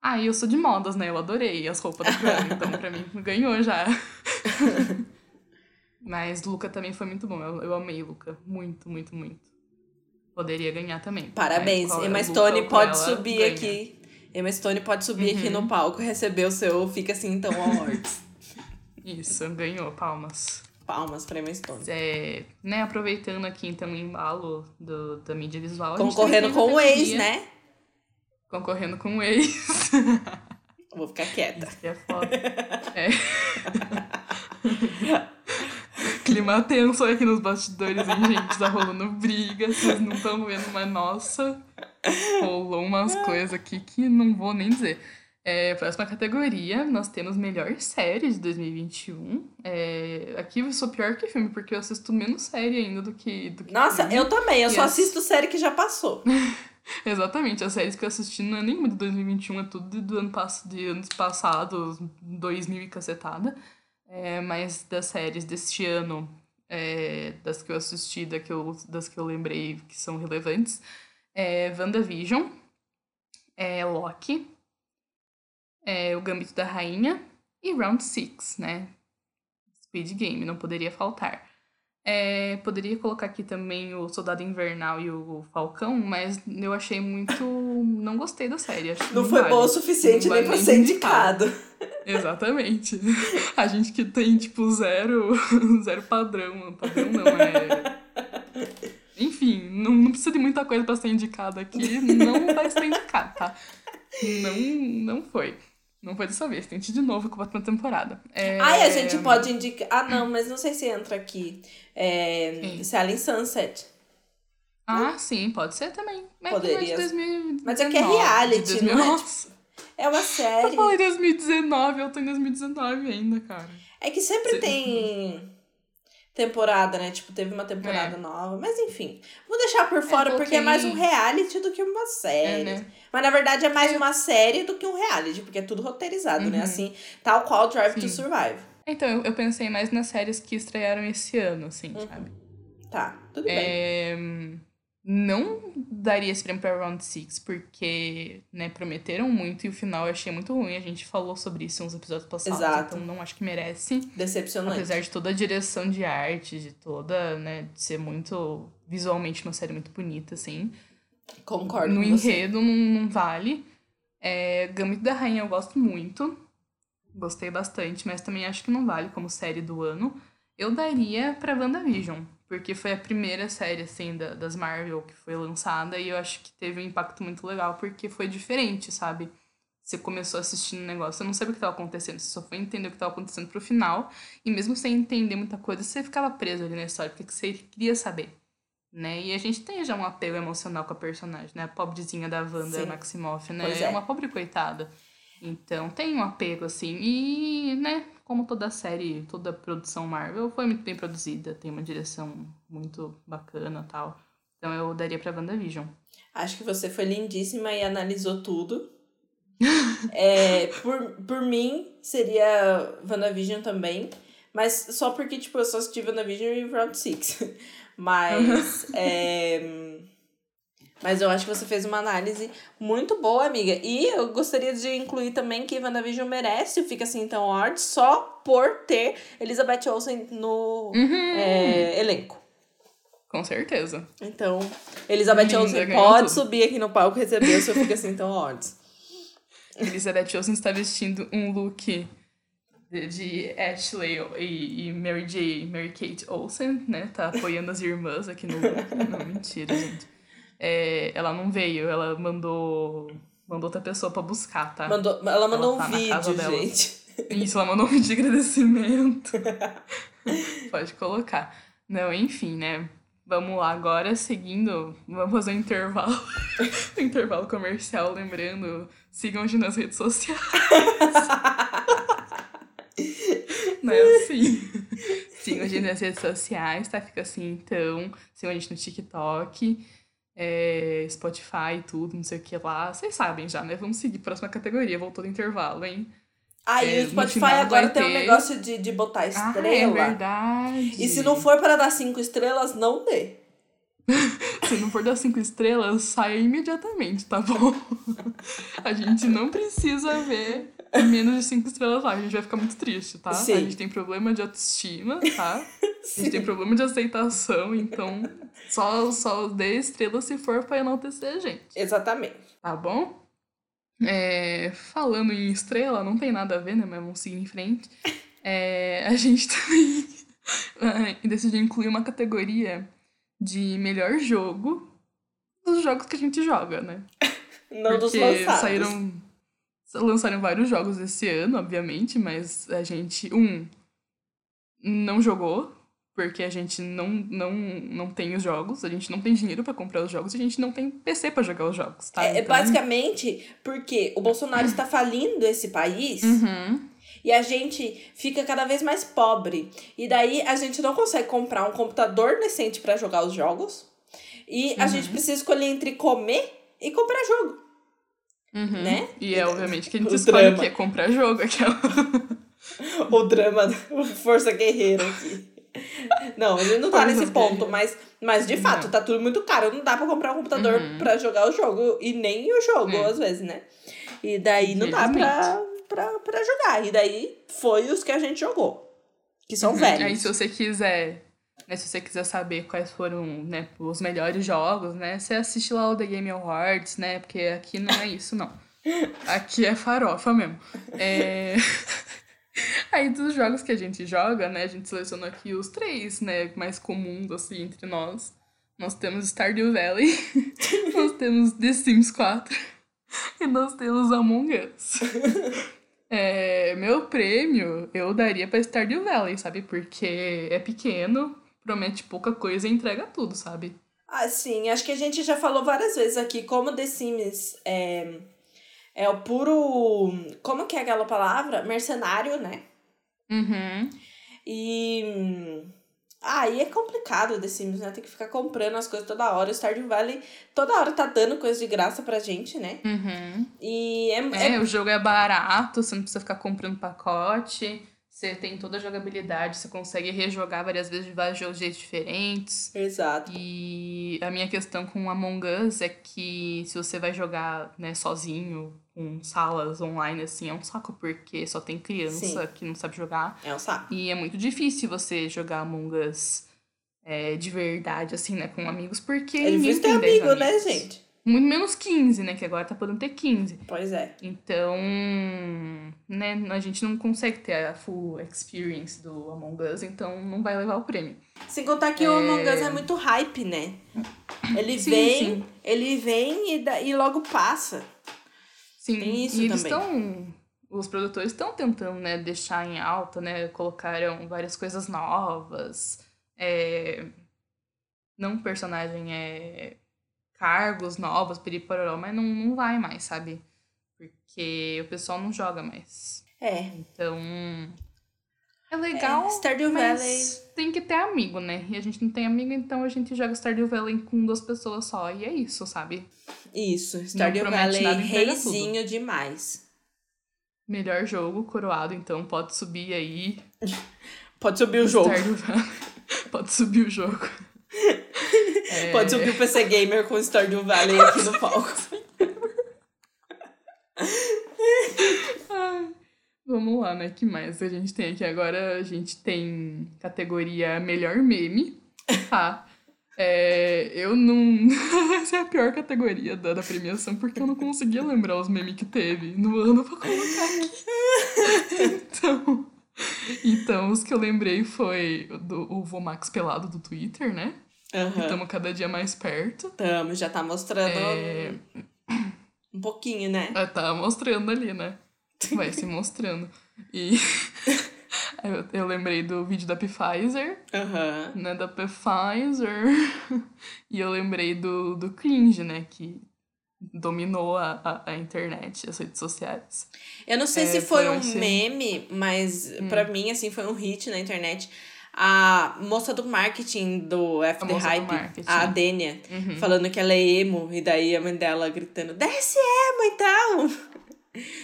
Ah, eu sou de modas, né? Eu adorei as roupas da Cruella, então pra mim ganhou já. mas Luca também foi muito bom, eu, eu amei Luca, muito, muito, muito. Poderia ganhar também. Parabéns, Emma Stone pode subir ganha. aqui. Emma Stone pode subir uhum. aqui no palco, receber o seu Fica Assim Então Awards. Isso, ganhou, palmas. Palmas pra Emma Stone. É, né, aproveitando aqui então o embalo do, da mídia visual. Concorrendo com o ex, né? Concorrendo com o ex. Vou ficar quieta. Isso que é foda. é. Clima tenso aqui nos bastidores, hein, gente? Tá rolando briga, vocês não estão vendo, mas nossa, rolou umas coisas aqui que não vou nem dizer. É, próxima categoria, nós temos melhor série de 2021. É, aqui eu sou pior que filme, porque eu assisto menos série ainda do que. Do que Nossa, filme. eu também, eu e só as... assisto série que já passou. Exatamente, as séries que eu assisti não é nenhuma de 2021, é tudo do ano pass de anos passados, 2000 e cacetada. É, mas das séries deste ano, é, das que eu assisti, das que eu, das que eu lembrei que são relevantes, é WandaVision, é Loki, é, O Gambito da Rainha e Round 6, né? Speed Game, não poderia faltar. É, poderia colocar aqui também o Soldado Invernal e o Falcão, mas eu achei muito. Não gostei da série. não, não foi vale. bom o suficiente nem pra ser indicado. Exatamente. A gente que tem, tipo, zero, zero padrão. Padrão não, é. Enfim, não, não precisa de muita coisa para ser indicado aqui. Não vai ser indicado, tá? Não, não foi. Não foi dessa vez, tente de novo com a próxima temporada. É... Ai, a gente pode indicar. Ah, não, mas não sei se entra aqui. É... Selling Sunset. Ah, sim, pode ser também. Mas é Poderia. 2019, mas é que é reality, não é? É uma série. Eu falei 2019, eu tô em 2019 ainda, cara. É que sempre tem temporada, né? Tipo, teve uma temporada é. nova. Mas enfim, vou deixar por é, fora é porque é mais um reality do que uma série. É, né? Mas na verdade é mais é. uma série do que um reality, porque é tudo roteirizado, né? uhum. né? Assim, tal qual Drive Sim. to Survive. Então, eu, eu pensei mais nas séries que estrearam esse ano, assim, uhum. sabe? Tá, tudo bem. É não daria esse prêmio para Round 6, porque, né, prometeram muito e o final eu achei muito ruim. A gente falou sobre isso nos episódios passados, Exato. então não acho que merece. Decepcionante. Apesar de toda a direção de arte, de toda, né, de ser muito visualmente uma série muito bonita, assim. Concordo. No enredo não, não vale. É, Gambito da Rainha eu gosto muito. Gostei bastante, mas também acho que não vale como série do ano. Eu daria pra WandaVision porque foi a primeira série, assim, da, das Marvel que foi lançada e eu acho que teve um impacto muito legal porque foi diferente, sabe? Você começou assistindo o negócio, você não sabia o que estava acontecendo, você só foi entender o que estava acontecendo pro final e mesmo sem entender muita coisa, você ficava preso ali na história porque você queria saber, né? E a gente tem já um apego emocional com a personagem, né? A pobrezinha da Wanda Sim. Maximoff, né? É. é uma pobre coitada. Então tem um apego, assim, e, né, como toda série, toda produção Marvel foi muito bem produzida, tem uma direção muito bacana tal. Então eu daria pra WandaVision. Acho que você foi lindíssima e analisou tudo. é, por, por mim, seria WandaVision também. Mas só porque, tipo, eu só assisti WandaVision e Round 6. Mas. é, mas eu acho que você fez uma análise muito boa, amiga. E eu gostaria de incluir também que WandaVision merece o Fica Assim Então Art só por ter Elizabeth Olsen no uhum. é, elenco. Com certeza. Então, Elizabeth Olsen pode tudo. subir aqui no palco e receber o seu Fica Assim Então Awards. Elizabeth Olsen está vestindo um look de, de Ashley e, e, Mary J. Mary Kate Olsen, né? Tá apoiando as irmãs aqui no look. Não, mentira, gente. É, ela não veio, ela mandou mandou outra pessoa para buscar, tá? Mandou, ela mandou ela tá um vídeo, gente. Isso, ela mandou um vídeo de agradecimento. Pode colocar. Não, enfim, né? Vamos lá, agora seguindo, vamos fazer um intervalo, um intervalo comercial, lembrando, sigam a gente nas redes sociais. Não é assim. Sigam a gente nas redes sociais, tá? Fica assim, então. Sigam a gente no TikTok, é, Spotify, tudo, não sei o que lá. Vocês sabem já, né? Vamos seguir. Próxima categoria, voltou do intervalo, hein? E É, o Spotify agora tem um ter- negócio de, de botar estrela. Ah, é verdade. E se não for para dar cinco estrelas, não dê. Se não for dar cinco estrelas, saia imediatamente, tá bom? A gente não precisa ver menos de cinco estrelas lá, a gente vai ficar muito triste, tá? Sim. A gente tem problema de autoestima, tá? A gente tem problema de aceitação, então só, só dê estrelas se for pra enaltecer a gente, Exatamente. tá bom? É, falando em estrela, não tem nada a ver, né? Mas vamos seguir em frente. É, a gente também ah, decidiu incluir uma categoria de melhor jogo dos jogos que a gente joga, né? Não dos Porque lançados. saíram lançaram vários jogos esse ano, obviamente, mas a gente um não jogou porque a gente não não não tem os jogos, a gente não tem dinheiro pra comprar os jogos, a gente não tem PC pra jogar os jogos, tá? É, é Então- basicamente porque o Bolsonaro está falindo esse país Uhum. E a gente fica cada vez mais pobre. E daí a gente não consegue comprar um computador decente para jogar os jogos. E a Uhum. gente precisa escolher entre comer e comprar jogo, Uhum. né? E é obviamente que a gente O escolhe drama. o quê? Comprar jogo, aquela. o drama força guerreira aqui. Não, ele não tá Forças nesse ponto, mas, mas de fato, Não. tá tudo muito caro. Não dá pra comprar um computador Uhum. pra jogar o jogo. E nem o jogo, É. às vezes, né? E daí não dá pra, pra, pra jogar. E daí foi os que a gente jogou. Que são Uhum. velhos. Aí se você quiser, né, se você quiser saber quais foram, né, os melhores jogos, né, você assiste lá o The Game Awards, né, porque aqui não é isso, não. Aqui é farofa mesmo. É... Aí dos jogos que a gente joga, né, a gente selecionou aqui os três, né, mais comuns, assim, entre nós. Nós temos Stardew Valley, nós temos The Sims 4 e nós temos Among Us. É, meu prêmio eu daria pra Stardew Valley, sabe? Porque é pequeno, promete pouca coisa e entrega tudo, sabe? Ah, sim. Acho que a gente já falou várias vezes aqui como The Sims é, é o puro... Como que é aquela palavra? Mercenário, né? Uhum. E. Ah, aí é complicado The Sims, né? Tem que ficar comprando as coisas toda hora. O Stardew Valley toda hora tá dando coisa de graça pra gente, né? Uhum. E é. É, é- o jogo é barato, você não precisa ficar comprando pacote. Você tem toda a jogabilidade, você consegue rejogar várias vezes de vários jogos de jeitos diferentes. Exato. E a minha questão com Among Us é que se você vai jogar, né, sozinho, com salas online, assim, é um saco, porque só tem criança Sim. que não sabe jogar. É um saco. E é muito difícil você jogar Among Us é, de verdade, assim, né, com amigos, porque É difícil ter tem 10 amigo, né, gente? Muito menos 15, né, que agora tá podendo ter 15. Pois é. Então, né, a gente não consegue ter a full experience do Among Us, então não vai levar o prêmio. Sem contar que o Among Us é muito hype, né? Ele Sim, vem, sim. ele vem e, da- e logo passa. Sim, Tem isso e eles estão. Os produtores estão tentando, né, deixar em alta, né? Colocaram várias coisas novas. É... Não personagem, é. Cargos novos, peripororó, mas não, não vai mais, sabe? Porque o pessoal não joga mais. É. Então. É legal. É, Stardew mas Valley. tem que ter amigo, né? E a gente não tem amigo, então a gente joga Stardew Valley com duas pessoas só. E é isso, sabe? Isso. Stardew Valley reizinho demais. Melhor jogo, coroado, então pode subir aí. Pode subir o jogo. Stardew Valley. Pode subir o jogo. É, Pode subir o PC Gamer com o Stardew Valley aqui no palco. ai, Vamos lá, né? que mais a gente tem aqui? Agora a gente tem categoria melhor meme. Tá. É, eu não. Essa é a pior categoria da, da premiação, porque eu não conseguia lembrar os memes que teve no ano pra colocar aqui. Então. Então, os que eu lembrei foi do o Vomax pelado do Twitter, né? Aham. Estamos cada dia mais perto. Tamo, já tá mostrando É, um pouquinho, né? é, tá mostrando ali, né? Vai se mostrando. E Eu, eu lembrei do vídeo da Pfizer, Aham. né? Da Pfizer. e eu lembrei do, do cringe, né? Que dominou a, a, a internet, as redes sociais. Eu não sei É, se foi foi um esse- meme, mas pra mim, assim, foi um hit na internet. A moça do marketing do F A The moça do Hype, a Dênia, Uhum. falando que ela é emo, e daí a mãe dela gritando, desce emo então!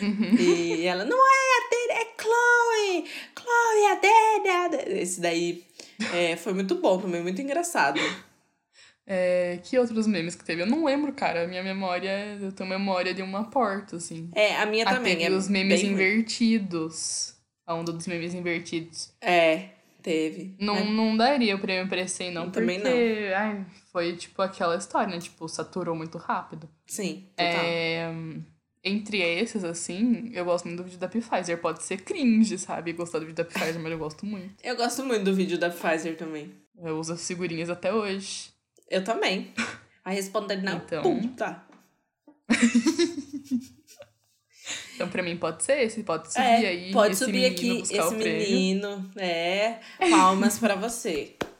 Uhum. E ela, não é a Dênia, é Chloe! Chloe, a Dênia! Esse daí é, foi muito bom também, muito engraçado. É, que outros memes que teve? Eu não lembro, cara. A minha memória, eu tenho memória de uma porta, assim. É, a minha Ah, também. teve é os memes bem invertidos. A onda dos memes invertidos. É, teve. Não, É. não daria o prêmio pra esse aí, não. Eu também porque, Ai, foi tipo aquela história, né? Tipo, saturou muito rápido. Sim, total. É, entre esses, assim, eu gosto muito do vídeo da Pfizer. Pode ser cringe, sabe? Gostar do vídeo da Pfizer, mas eu gosto muito. Eu gosto muito do vídeo da Pfizer também. Eu uso as figurinhas até hoje. Eu também. Aí respondendo na Então. puta. Então, pra mim, pode ser esse. Pode subir É, aí. pode esse subir aqui esse menino. É, palmas pra você.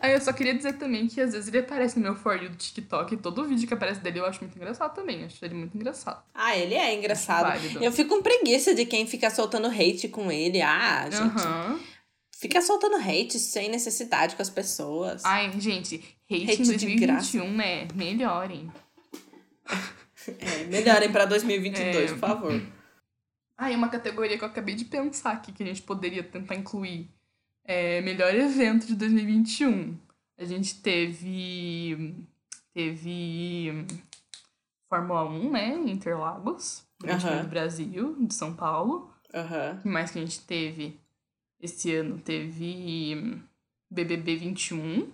Aí eu só queria dizer também que às vezes ele aparece no meu For You do TikTok e todo vídeo que aparece dele eu acho muito engraçado também. Acho ele muito engraçado. Ah, ele é engraçado. Eu fico com preguiça de quem fica soltando hate com ele. Ah, gente. Aham. Fica soltando hate sem necessidade com as pessoas. Ai, gente, hate, Hate em de graça. 2021, né? Melhorem. É, melhorem pra 2022, É. por favor. Ah, e uma categoria que eu acabei de pensar aqui que a gente poderia tentar incluir. É melhor evento de 2021. A gente teve. Teve. Fórmula 1, né? em Interlagos. Grande Aham. Prêmio do Brasil, de São Paulo. Aham. O que mais que a gente teve? Esse ano teve BBB 21,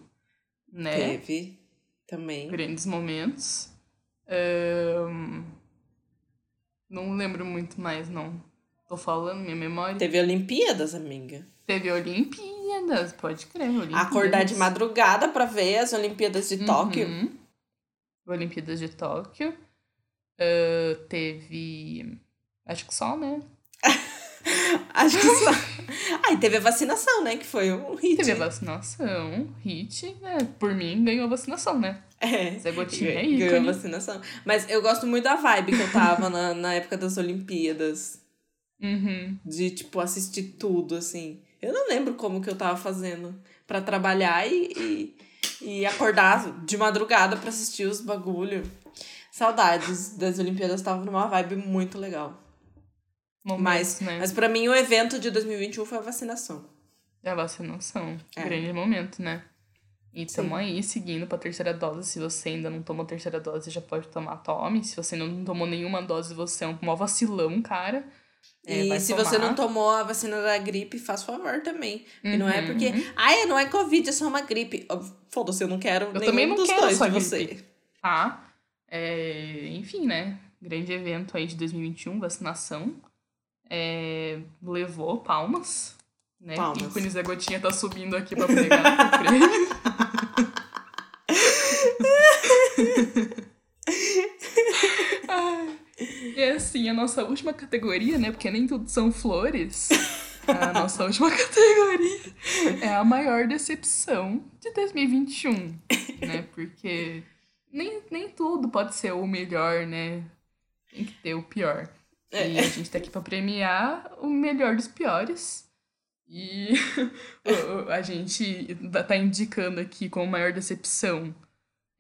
né? Teve também. Grandes momentos. Ahn, Não lembro muito mais, não. Tô falando, minha memória. Teve Olimpíadas, amiga. Teve Olimpíadas, pode crer. Olimpíadas. Acordar de madrugada pra ver as Olimpíadas de Tóquio. Uhum. Olimpíadas de Tóquio. Ah, teve. Acho que só, né? Acho que só. Aí teve a vacinação, né? Que foi um hit. Teve a vacinação, hit, né? Por mim, ganhou a vacinação, né? É. Zé Gotinha é Ganhou ícone. vacinação. Mas eu gosto muito da vibe que eu tava na, na época das Olimpíadas. Uhum. De, tipo, assistir tudo, assim. Eu não lembro como que eu tava fazendo pra trabalhar e, e, e acordar de madrugada pra assistir os bagulho. Saudades das Olimpíadas, tava numa vibe muito legal. Momentos, Mas, né? mas pra mim o evento de 2021 foi a vacinação. É a vacinação. É. Grande momento, né? E estamos aí seguindo pra terceira dose. Se você ainda não tomou a terceira dose, já pode tomar, tome. Se você não tomou nenhuma dose, você é um maior vacilão, cara. É, e se tomar. você não tomou a vacina da gripe, faz favor também. E não é Uhum. porque, ai, não é Covid, é só uma gripe. Foda-se, eu não quero Eu também não dos quero dois só de gripe. você. Tá? É, enfim, né? Grande evento aí de 2021, vacinação. É, levou palmas. Né? Palmas. Ícone Zé Gotinha tá subindo aqui pra pegar o prêmio. Ai, E assim, a nossa última categoria, né? Porque nem tudo são flores. A nossa última categoria é a maior decepção de 2021, né? Porque nem, nem tudo pode ser o melhor, né? Tem que ter o pior. E a gente tá aqui pra premiar o melhor dos piores. E a gente tá- tá indicando aqui como maior decepção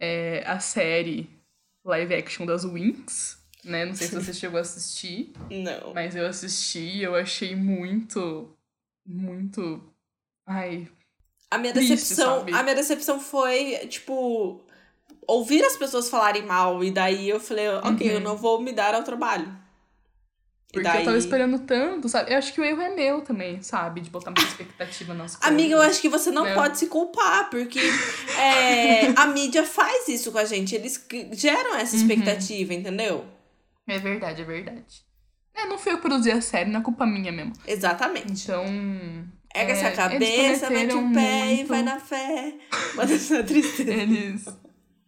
é a série live action das Winx, né? Não sei se você chegou a assistir, Não. mas eu assisti e eu achei muito, muito. Ai, A minha Triste, decepção, sabe? a minha decepção foi, tipo, ouvir as pessoas falarem mal. E daí eu falei, ok, eu Uhum. não vou me dar ao trabalho. E porque eu tava esperando tanto, sabe? Eu acho que o erro é meu também, sabe? De botar muita expectativa nas coisas. Amiga, eu acho que você não pode se culpar, porque é, a mídia faz isso com a gente. Eles geram essa Uhum. expectativa, entendeu? É verdade, é verdade. É, não foi eu que produzi a série, não é culpa minha mesmo. Exatamente. Então. Erga é, essa cabeça, mete o pé e muito. vai na fé. Bota essa tristeza. Eles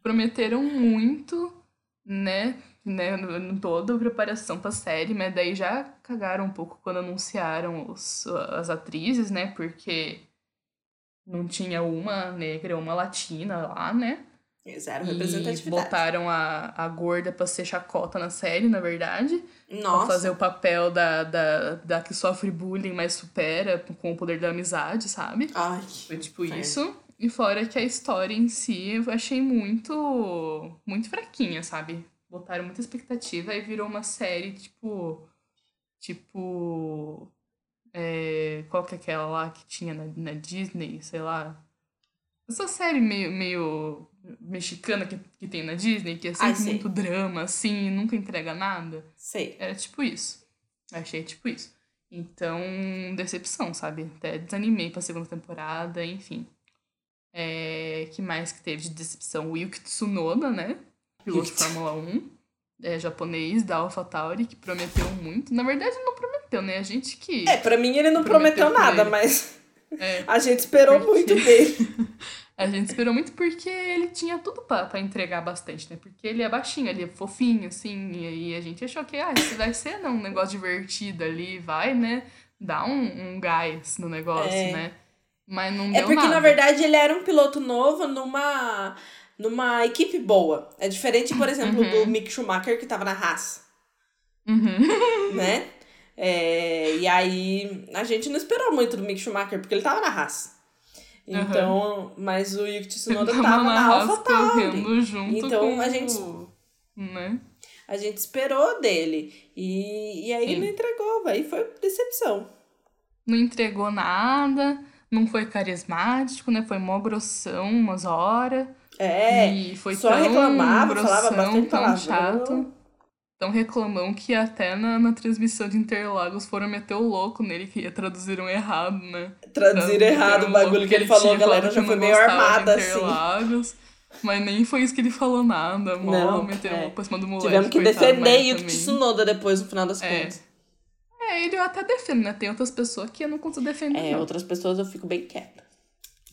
prometeram muito, né? Né, em toda a preparação pra série, mas daí já cagaram um pouco quando anunciaram os, as atrizes, né? Porque não tinha uma negra, uma latina lá, né? Zero E representatividade. botaram a, a gorda pra ser chacota na série, na verdade. Pra Nossa. fazer o papel da, da, da que sofre bullying, mas supera com o poder da amizade, sabe? Ai. Foi tipo isso. E fora que a história em si eu achei muito. muito fraquinha, sabe? Botaram muita expectativa e virou uma série, tipo. Tipo. É, qual que é aquela lá que tinha na, na Disney, sei lá. Essa série meio, meio mexicana que, que tem na Disney, que é Ai, sempre muito drama, assim, e nunca entrega nada. Sei. Era tipo isso. Achei tipo isso. Então, decepção, sabe? Até desanimei pra segunda temporada, enfim. É, que mais que teve de decepção? O Yuki Tsunoda, né? Piloto de. Fórmula 1. É, japonês, da AlphaTauri, que prometeu muito. Na verdade, não prometeu, né? A gente que... É, pra mim ele não Prometeu prometeu nada, mas É, a gente esperou Porque- muito dele. a gente esperou muito porque ele tinha tudo pra, pra entregar bastante, né? Porque ele é baixinho, ele é fofinho, assim, e aí a gente achou que, ah, isso vai ser não, um negócio divertido ali, vai, né? Dar um, um gás no negócio, É. né? Mas não É deu porque, nada. na verdade, ele era um piloto novo numa, numa equipe boa. É diferente, por exemplo, Uhum. do Mick Schumacher, que tava na Haas, Uhum. né? É, e aí, a gente não esperou muito do Mick Schumacher, porque ele tava na Haas. Então, mas o Yuki Tsunoda Tava tava na AlphaTauri. Então, a gente- o- Né? A gente esperou dele. E, e aí Sim. ele não entregou, aí foi decepção. Não entregou nada, não foi carismático, né? Foi mó grossão umas horas. É, E foi só tão reclamava, grossão, falava bastante tão palavrão. chato. Tão reclamão que até na, na transmissão de Interlagos foram meter o louco nele, que traduziram errado, né? traduziram errado o bagulho que ele falou, a galera já foi meio armada, assim. Mas nem foi isso que ele falou nada. Mó Não, meteram é. louco pra cima do moleque. Tivemos que coitado, defender Yuki também- Tsunoda depois, no final das É. contas. É, ele eu até defendo, né? Tem outras pessoas que eu não consigo defender. É, não. outras pessoas eu fico bem quieta.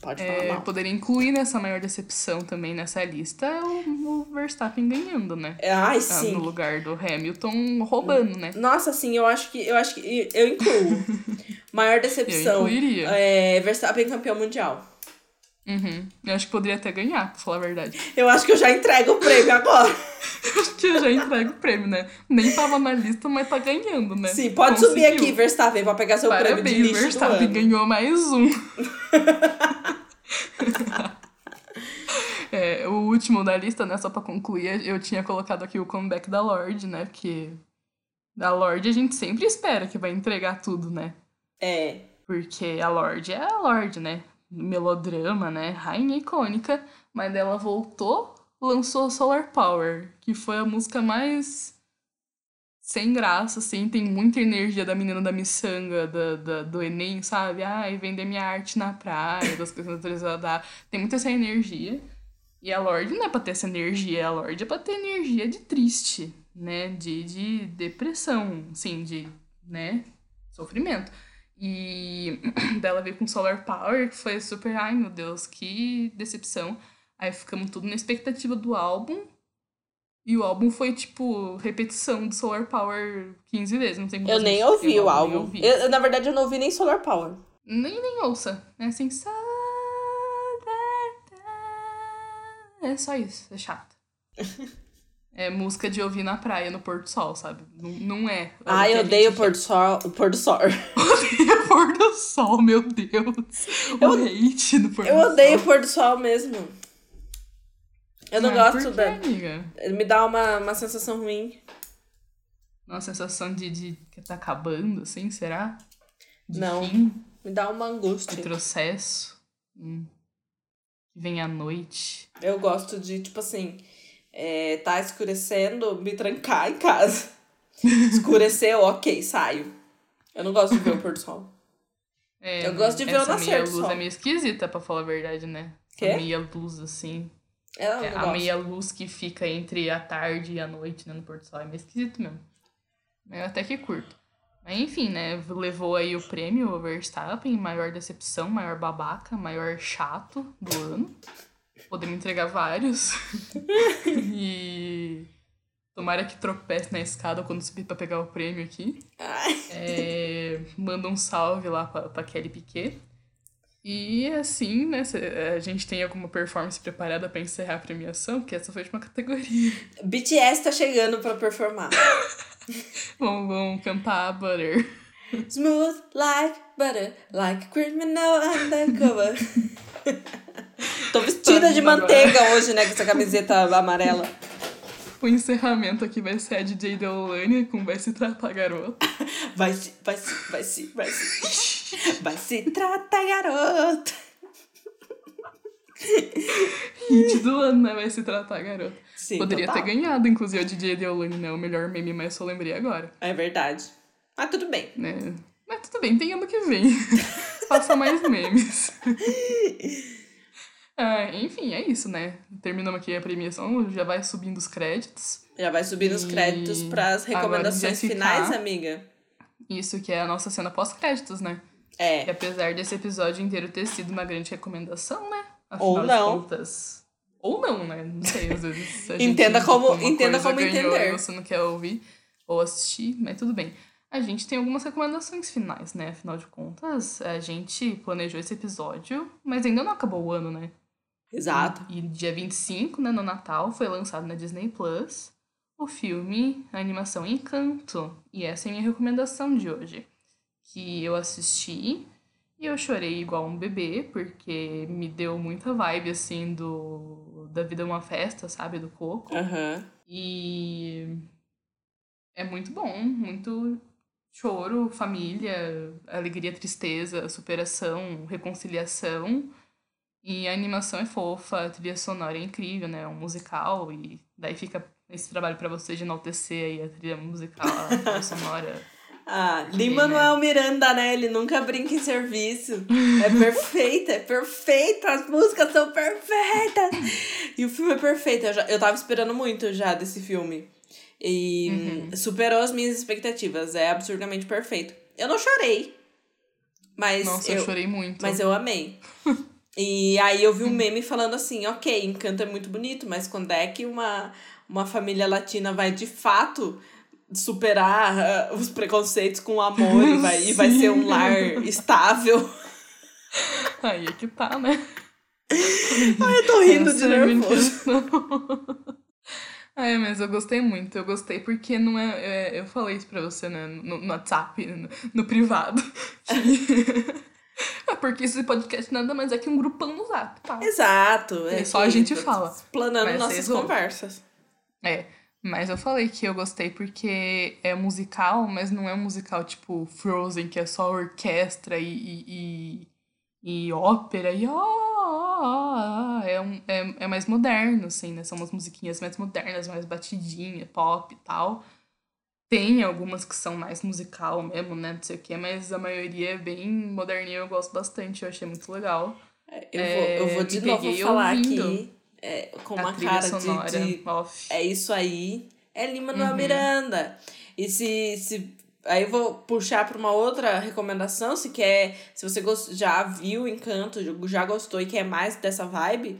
Pode falar É, poderia incluir nessa maior decepção também nessa lista o, o Verstappen ganhando, né? É, Ai, Ah, sim. No lugar do Hamilton roubando, né? Nossa, sim, eu acho que eu acho que eu incluo. Maior decepção. Eu incluiria. É, Verstappen campeão mundial. Uhum. Eu acho que poderia até ganhar, pra falar a verdade. Eu acho que eu já entrego o prêmio agora. Acho que eu já entrego o prêmio, né? Nem tava na lista, mas tá ganhando, né? Sim, pode subir Conseguiu. aqui, Verstappen, pra pegar seu prêmio de Parabéns, lixo Verstappen ganhou mais um. É, o último da lista, né, só pra concluir, eu tinha colocado aqui o comeback da Lorde, né, porque da Lorde a gente sempre espera que vai entregar tudo, né? É, Porque a Lorde é a Lorde, né? Melodrama, né? Rainha icônica. Mas ela voltou, lançou Solar Power, que foi a música mais sem graça, assim. Tem muita energia da menina da miçanga, da, da- do Enem, sabe? Ai, vender minha arte na praia, das coisas natureza. Tem muita essa energia. E a Lorde não é pra ter essa energia, a Lorde é pra ter energia de triste, né? De, de depressão, assim, de, né? Sofrimento. E dela veio com Solar Power, que foi super, ai meu Deus, que decepção. Aí ficamos tudo na expectativa do álbum. E o álbum foi, tipo, repetição do Solar Power 15 vezes. Não sei eu quantas nem ouvi tem o álbum. Eu, na verdade, eu não ouvi nem Solar Power. Nem, nem ouça. É assim, Solar. É só isso, é chato. É música de ouvir na praia, no pôr do sol, sabe? Não, não é. Ai, eu a odeio o pôr do sol. O pôr do sol. Odeio o pôr do sol, meu Deus. Eu- o hate do pôr Eu do sol. odeio o pôr do sol mesmo. Eu não Ah, gosto da. amiga? Me dá uma, uma sensação ruim. Uma sensação de, de que tá acabando, assim, será? De Não. fim, Me dá uma angústia. retrocesso. Hum. Vem à noite. Eu gosto de, tipo assim, é, tá escurecendo, me trancar em casa. Escureceu, ok, saio. Eu não gosto de ver o pôr do sol. É, Eu gosto de ver o nascer meia do luz sol. é meio esquisita, pra falar a verdade, né? Quê? A meia luz, assim. Não É, a gosto. meia luz que fica entre a tarde e a noite, né, no Porto Sol. É meio esquisito mesmo. Eu até que curto. Mas enfim, né, levou aí o prêmio o Verstappen, maior decepção, maior babaca, maior chato do ano. Podemos entregar vários. e... Tomara que tropece na escada quando subir pra pegar o prêmio aqui. É, manda um salve lá pra, pra Kelly Piquet. E assim, né, a gente tem alguma performance preparada para encerrar a premiação, porque essa foi a última categoria. BTS tá chegando para performar. vamos, vamos cantar Butter. Smooth like butter, like criminal undercover. Tô vestida de manteiga agora. hoje, né, com essa camiseta amarela. O encerramento aqui vai ser a DJ Deolane com Vai Se Tratar Garota. Vai se, vai se, vai se, vai se. Vai se tratar garota. Hit do ano, né? Vai se tratar garota. Sim, Poderia total. ter ganhado, inclusive, a DJ Deolane, né? O melhor meme, mas só lembrei agora. É verdade. Mas tudo bem. Né? Mas tudo bem, tem ano que vem. Faça mais memes. Ah, enfim, é isso, né? Terminamos aqui a premiação, já vai subindo os créditos. Já vai subindo os créditos para as recomendações finais, amiga. Isso que é a nossa cena pós-créditos, né? É. E apesar desse episódio inteiro ter sido uma grande recomendação, né? Afinal ou não. Contas, ou não, né? Não sei, às vezes. Entenda como, entenda como ganhou, entender. Você não quer ouvir ou assistir, mas tudo bem. A gente tem algumas recomendações finais, né? Afinal de contas, a gente planejou esse episódio, mas ainda não acabou o ano, né? Exato. E, e dia 25, né, no Natal, foi lançado na Disney Plus o filme, a animação Encanto. E essa é a minha recomendação de hoje. Que eu assisti e eu chorei igual um bebê, porque me deu muita vibe, assim, do Da Vida é uma Festa, sabe? Do Coco. Uhum. E é muito bom, muito choro, família, alegria, tristeza, superação, reconciliação. E a animação é fofa, a trilha sonora é incrível, né? É um musical e daí fica esse trabalho para você de enaltecer aí a trilha musical, a trilha sonora. Ah, Lin-Manuel né? Miranda, né? Ele nunca brinca em serviço. É perfeita, é perfeita. As músicas são perfeitas. E o filme é perfeito. Eu, já, eu tava esperando muito já desse filme. E uhum. superou as minhas expectativas. É absurdamente perfeito. Eu não chorei. Mas Nossa, eu, eu chorei muito. Mas eu amei. E aí eu vi um meme falando assim, ok, Encanto é muito bonito, mas quando é que uma, uma família latina vai de fato superar uh, os preconceitos com amor e vai, e vai ser um lar estável? Aí é que tá, né? Ai, eu tô rindo de é nervoso. Ai, mas eu gostei muito. Eu gostei porque não é. é eu falei isso pra você, né? No, no WhatsApp, no, no privado. É porque esse podcast nada mais é que um grupão no zap, tá? Exato. É só a gente fala. Planando nossas conversas. É. Mas eu falei que eu gostei porque é musical, mas não é um musical tipo Frozen, que é só orquestra e, e, e, e ópera e ó, é, um, é, é mais moderno, assim, né? São umas musiquinhas mais modernas, mais batidinha, pop e tal. Tem algumas que são mais musical mesmo, né? Não sei o quê, mas a maioria é bem moderninha, eu gosto bastante, eu achei muito legal. É, eu, vou, eu vou de novo falar aqui é, com uma cara sonora, de, de é isso aí, é Lima uhum. Miranda. E se, se aí eu vou puxar para uma outra recomendação, se quer, se você já viu Encanto, já gostou e quer mais dessa vibe,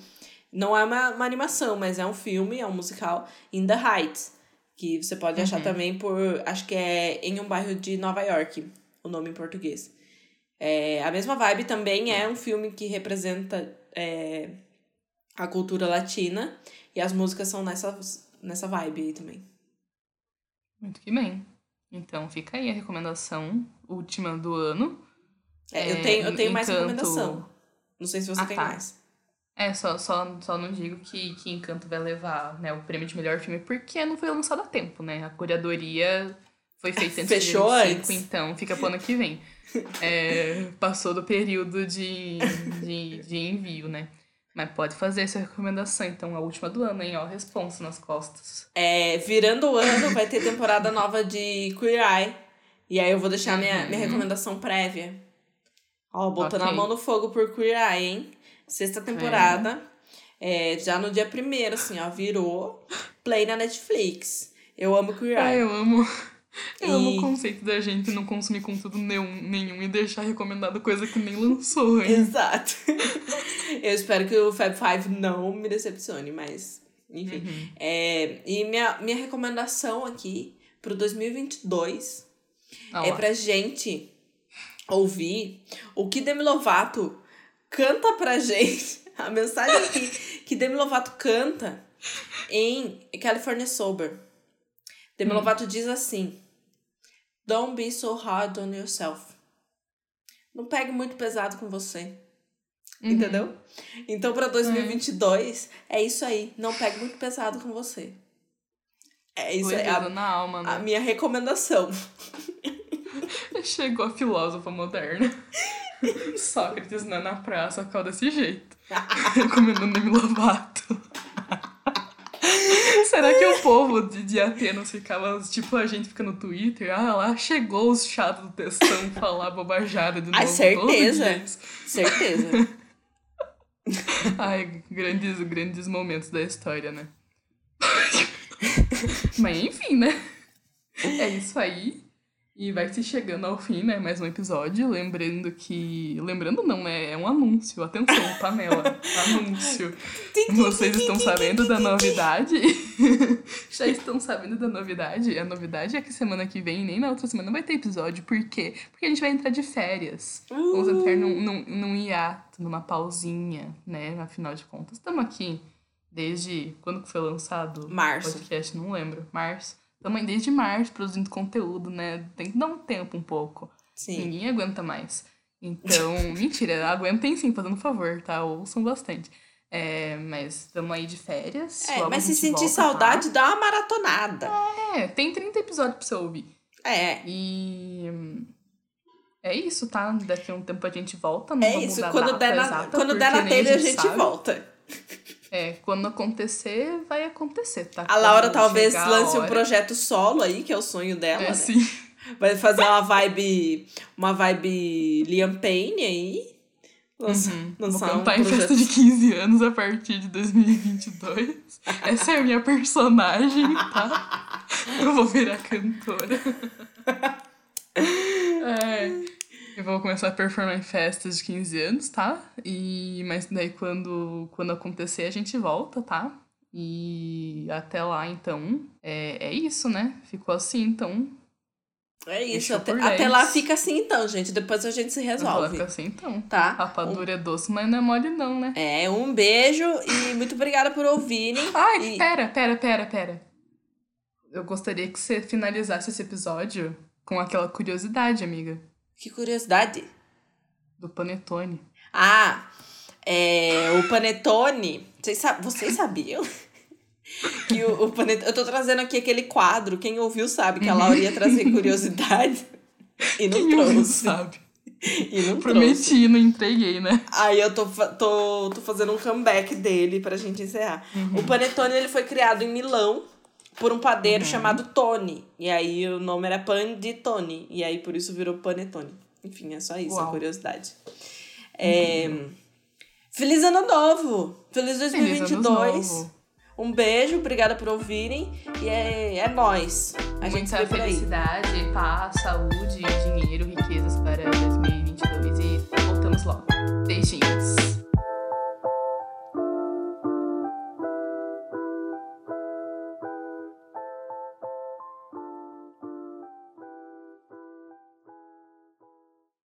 não é uma, uma animação, mas é um filme, é um musical, In the Heights que você pode uhum. achar também por, acho que é em um bairro de Nova York, o nome em português. É, a mesma vibe também é um filme que representa é, a cultura latina e as músicas são nessa, nessa vibe aí também. Muito que bem. Então fica aí a recomendação última do ano. É, eu tenho, eu tenho mais recomendação. Não sei se você ah, tem tá. mais. É, só, só, só não digo que, que Encanto vai levar né, o prêmio de melhor filme porque não foi lançado a tempo, né? A curadoria foi feita antes Fechou de 25, antes. então fica pro ano que vem. É, passou do período de, de, de envio, né? Mas pode fazer essa recomendação, então, a última do ano, hein? Ó, responsa nas costas. É, virando o ano, vai ter temporada nova de Queer Eye. E aí eu vou deixar uhum. minha, minha recomendação prévia. Ó, botando okay. a mão no fogo por Queer Eye, hein? Sexta temporada. É. é já no dia primeiro, assim, ó, virou play na Netflix. Eu amo Queer Eye. Ah, eu amo. Eu e... amo o conceito da gente não consumir conteúdo nenhum, nenhum e deixar recomendado coisa que nem lançou, hein? Exato. Eu espero que o Fab Five não me decepcione, mas Enfim. Uhum. É, e minha, minha recomendação aqui pro 2022 Ah é lá. pra gente ouvir o que Demi Lovato canta pra gente. A mensagem que, que Demi Lovato canta em California Sober. Demi Hum. Lovato diz assim: Don't be so hard on yourself. Não pegue muito pesado com você. Uhum. Entendeu? Então, pra 2022, é isso aí. Não pegue muito pesado com você. É isso aí. Levando A, na alma, a né? minha recomendação. Chegou a filósofa moderna. Sócrates né, na praça, ficava desse jeito. Recomendando Demi Lovato. Será que o povo de, de Atenas ficava, tipo, a gente fica no Twitter, ah, lá chegou os chatos do textão falar bobajada de novo. Ai, certeza. Certeza. Ai, grandes, grandes momentos da história, né? Mas enfim, né? É isso aí. E vai se chegando ao fim, né? Mais um episódio. Lembrando que. Lembrando não, né? É um anúncio. Atenção, panela. anúncio. Vocês estão sabendo da novidade? Já estão sabendo da novidade? A novidade é que semana que vem, nem na outra semana, não vai ter episódio. Por quê? Porque a gente vai entrar de férias. Vamos entrar num, num, num hiato, numa pausinha, né? Afinal de contas, estamos aqui desde. Quando que foi lançado? o Março. podcast? Não lembro. Março. Aí desde março produzindo conteúdo, né? Tem que dar um tempo um pouco. Sim. Ninguém aguenta mais. Então, mentira, aguentem sim, fazendo favor, tá? Ouçam bastante. É, mas estamos aí de férias. É, mas a se gente sentir tá? saudade, dá uma maratonada. É, tem 30 episódios pra você ouvir. É. E. É isso, tá? Daqui a um tempo a gente volta. Não É isso. a Quando der na, quando der na telha, a gente sabe. volta. É, quando acontecer, vai acontecer, tá? A Laura Quando talvez lance um projeto solo aí, que é o sonho dela. É, né? sim. Vai fazer uma vibe. Uma vibe Liam Payne aí. Lança- Uhum. Vou Lançar um em festa projeto. de 15 anos a partir de 2022. Essa é a minha personagem, tá? Eu vou virar cantora. É, eu vou começar a performar em festas de 15 anos, tá? E, mas daí quando, quando acontecer a gente volta, tá? E até lá, então, é, é isso, né? Ficou assim, então. É isso. Até, até 10. lá fica assim então, gente. Depois a gente se resolve. ficar assim, então. Tá? Rapadura é doce, mas não é mole não, né? É, um beijo e muito obrigada por ouvirem. Ai, E- pera, pera, pera, pera. Eu gostaria que você finalizasse esse episódio com aquela curiosidade, amiga, Que curiosidade. do Panetone. Ah, é, o Panetone. Vocês, vocês sabiam? que o, o Panetone. Eu tô trazendo aqui aquele quadro. Quem ouviu sabe que a Laura ia trazer curiosidade. E não Quem ouviu trouxe. sabe? E não trouxe. Prometi, não entreguei, né? Aí eu tô, tô, tô fazendo um comeback dele pra gente encerrar. Uhum. O Panetone ele foi criado em Milão por um padeiro uhum. chamado Tony. E aí o nome era Pan de Tony E aí por isso virou Panetone. Enfim, é só isso, é Uau. curiosidade. É... Uhum. Feliz Ano Novo! Feliz 2022! Feliz um beijo, obrigada por ouvirem. E é, é nóis. A Muita gente se vê por aí. felicidade, paz, saúde, dinheiro, riquezas para 2022. E voltamos logo. Beijinhos.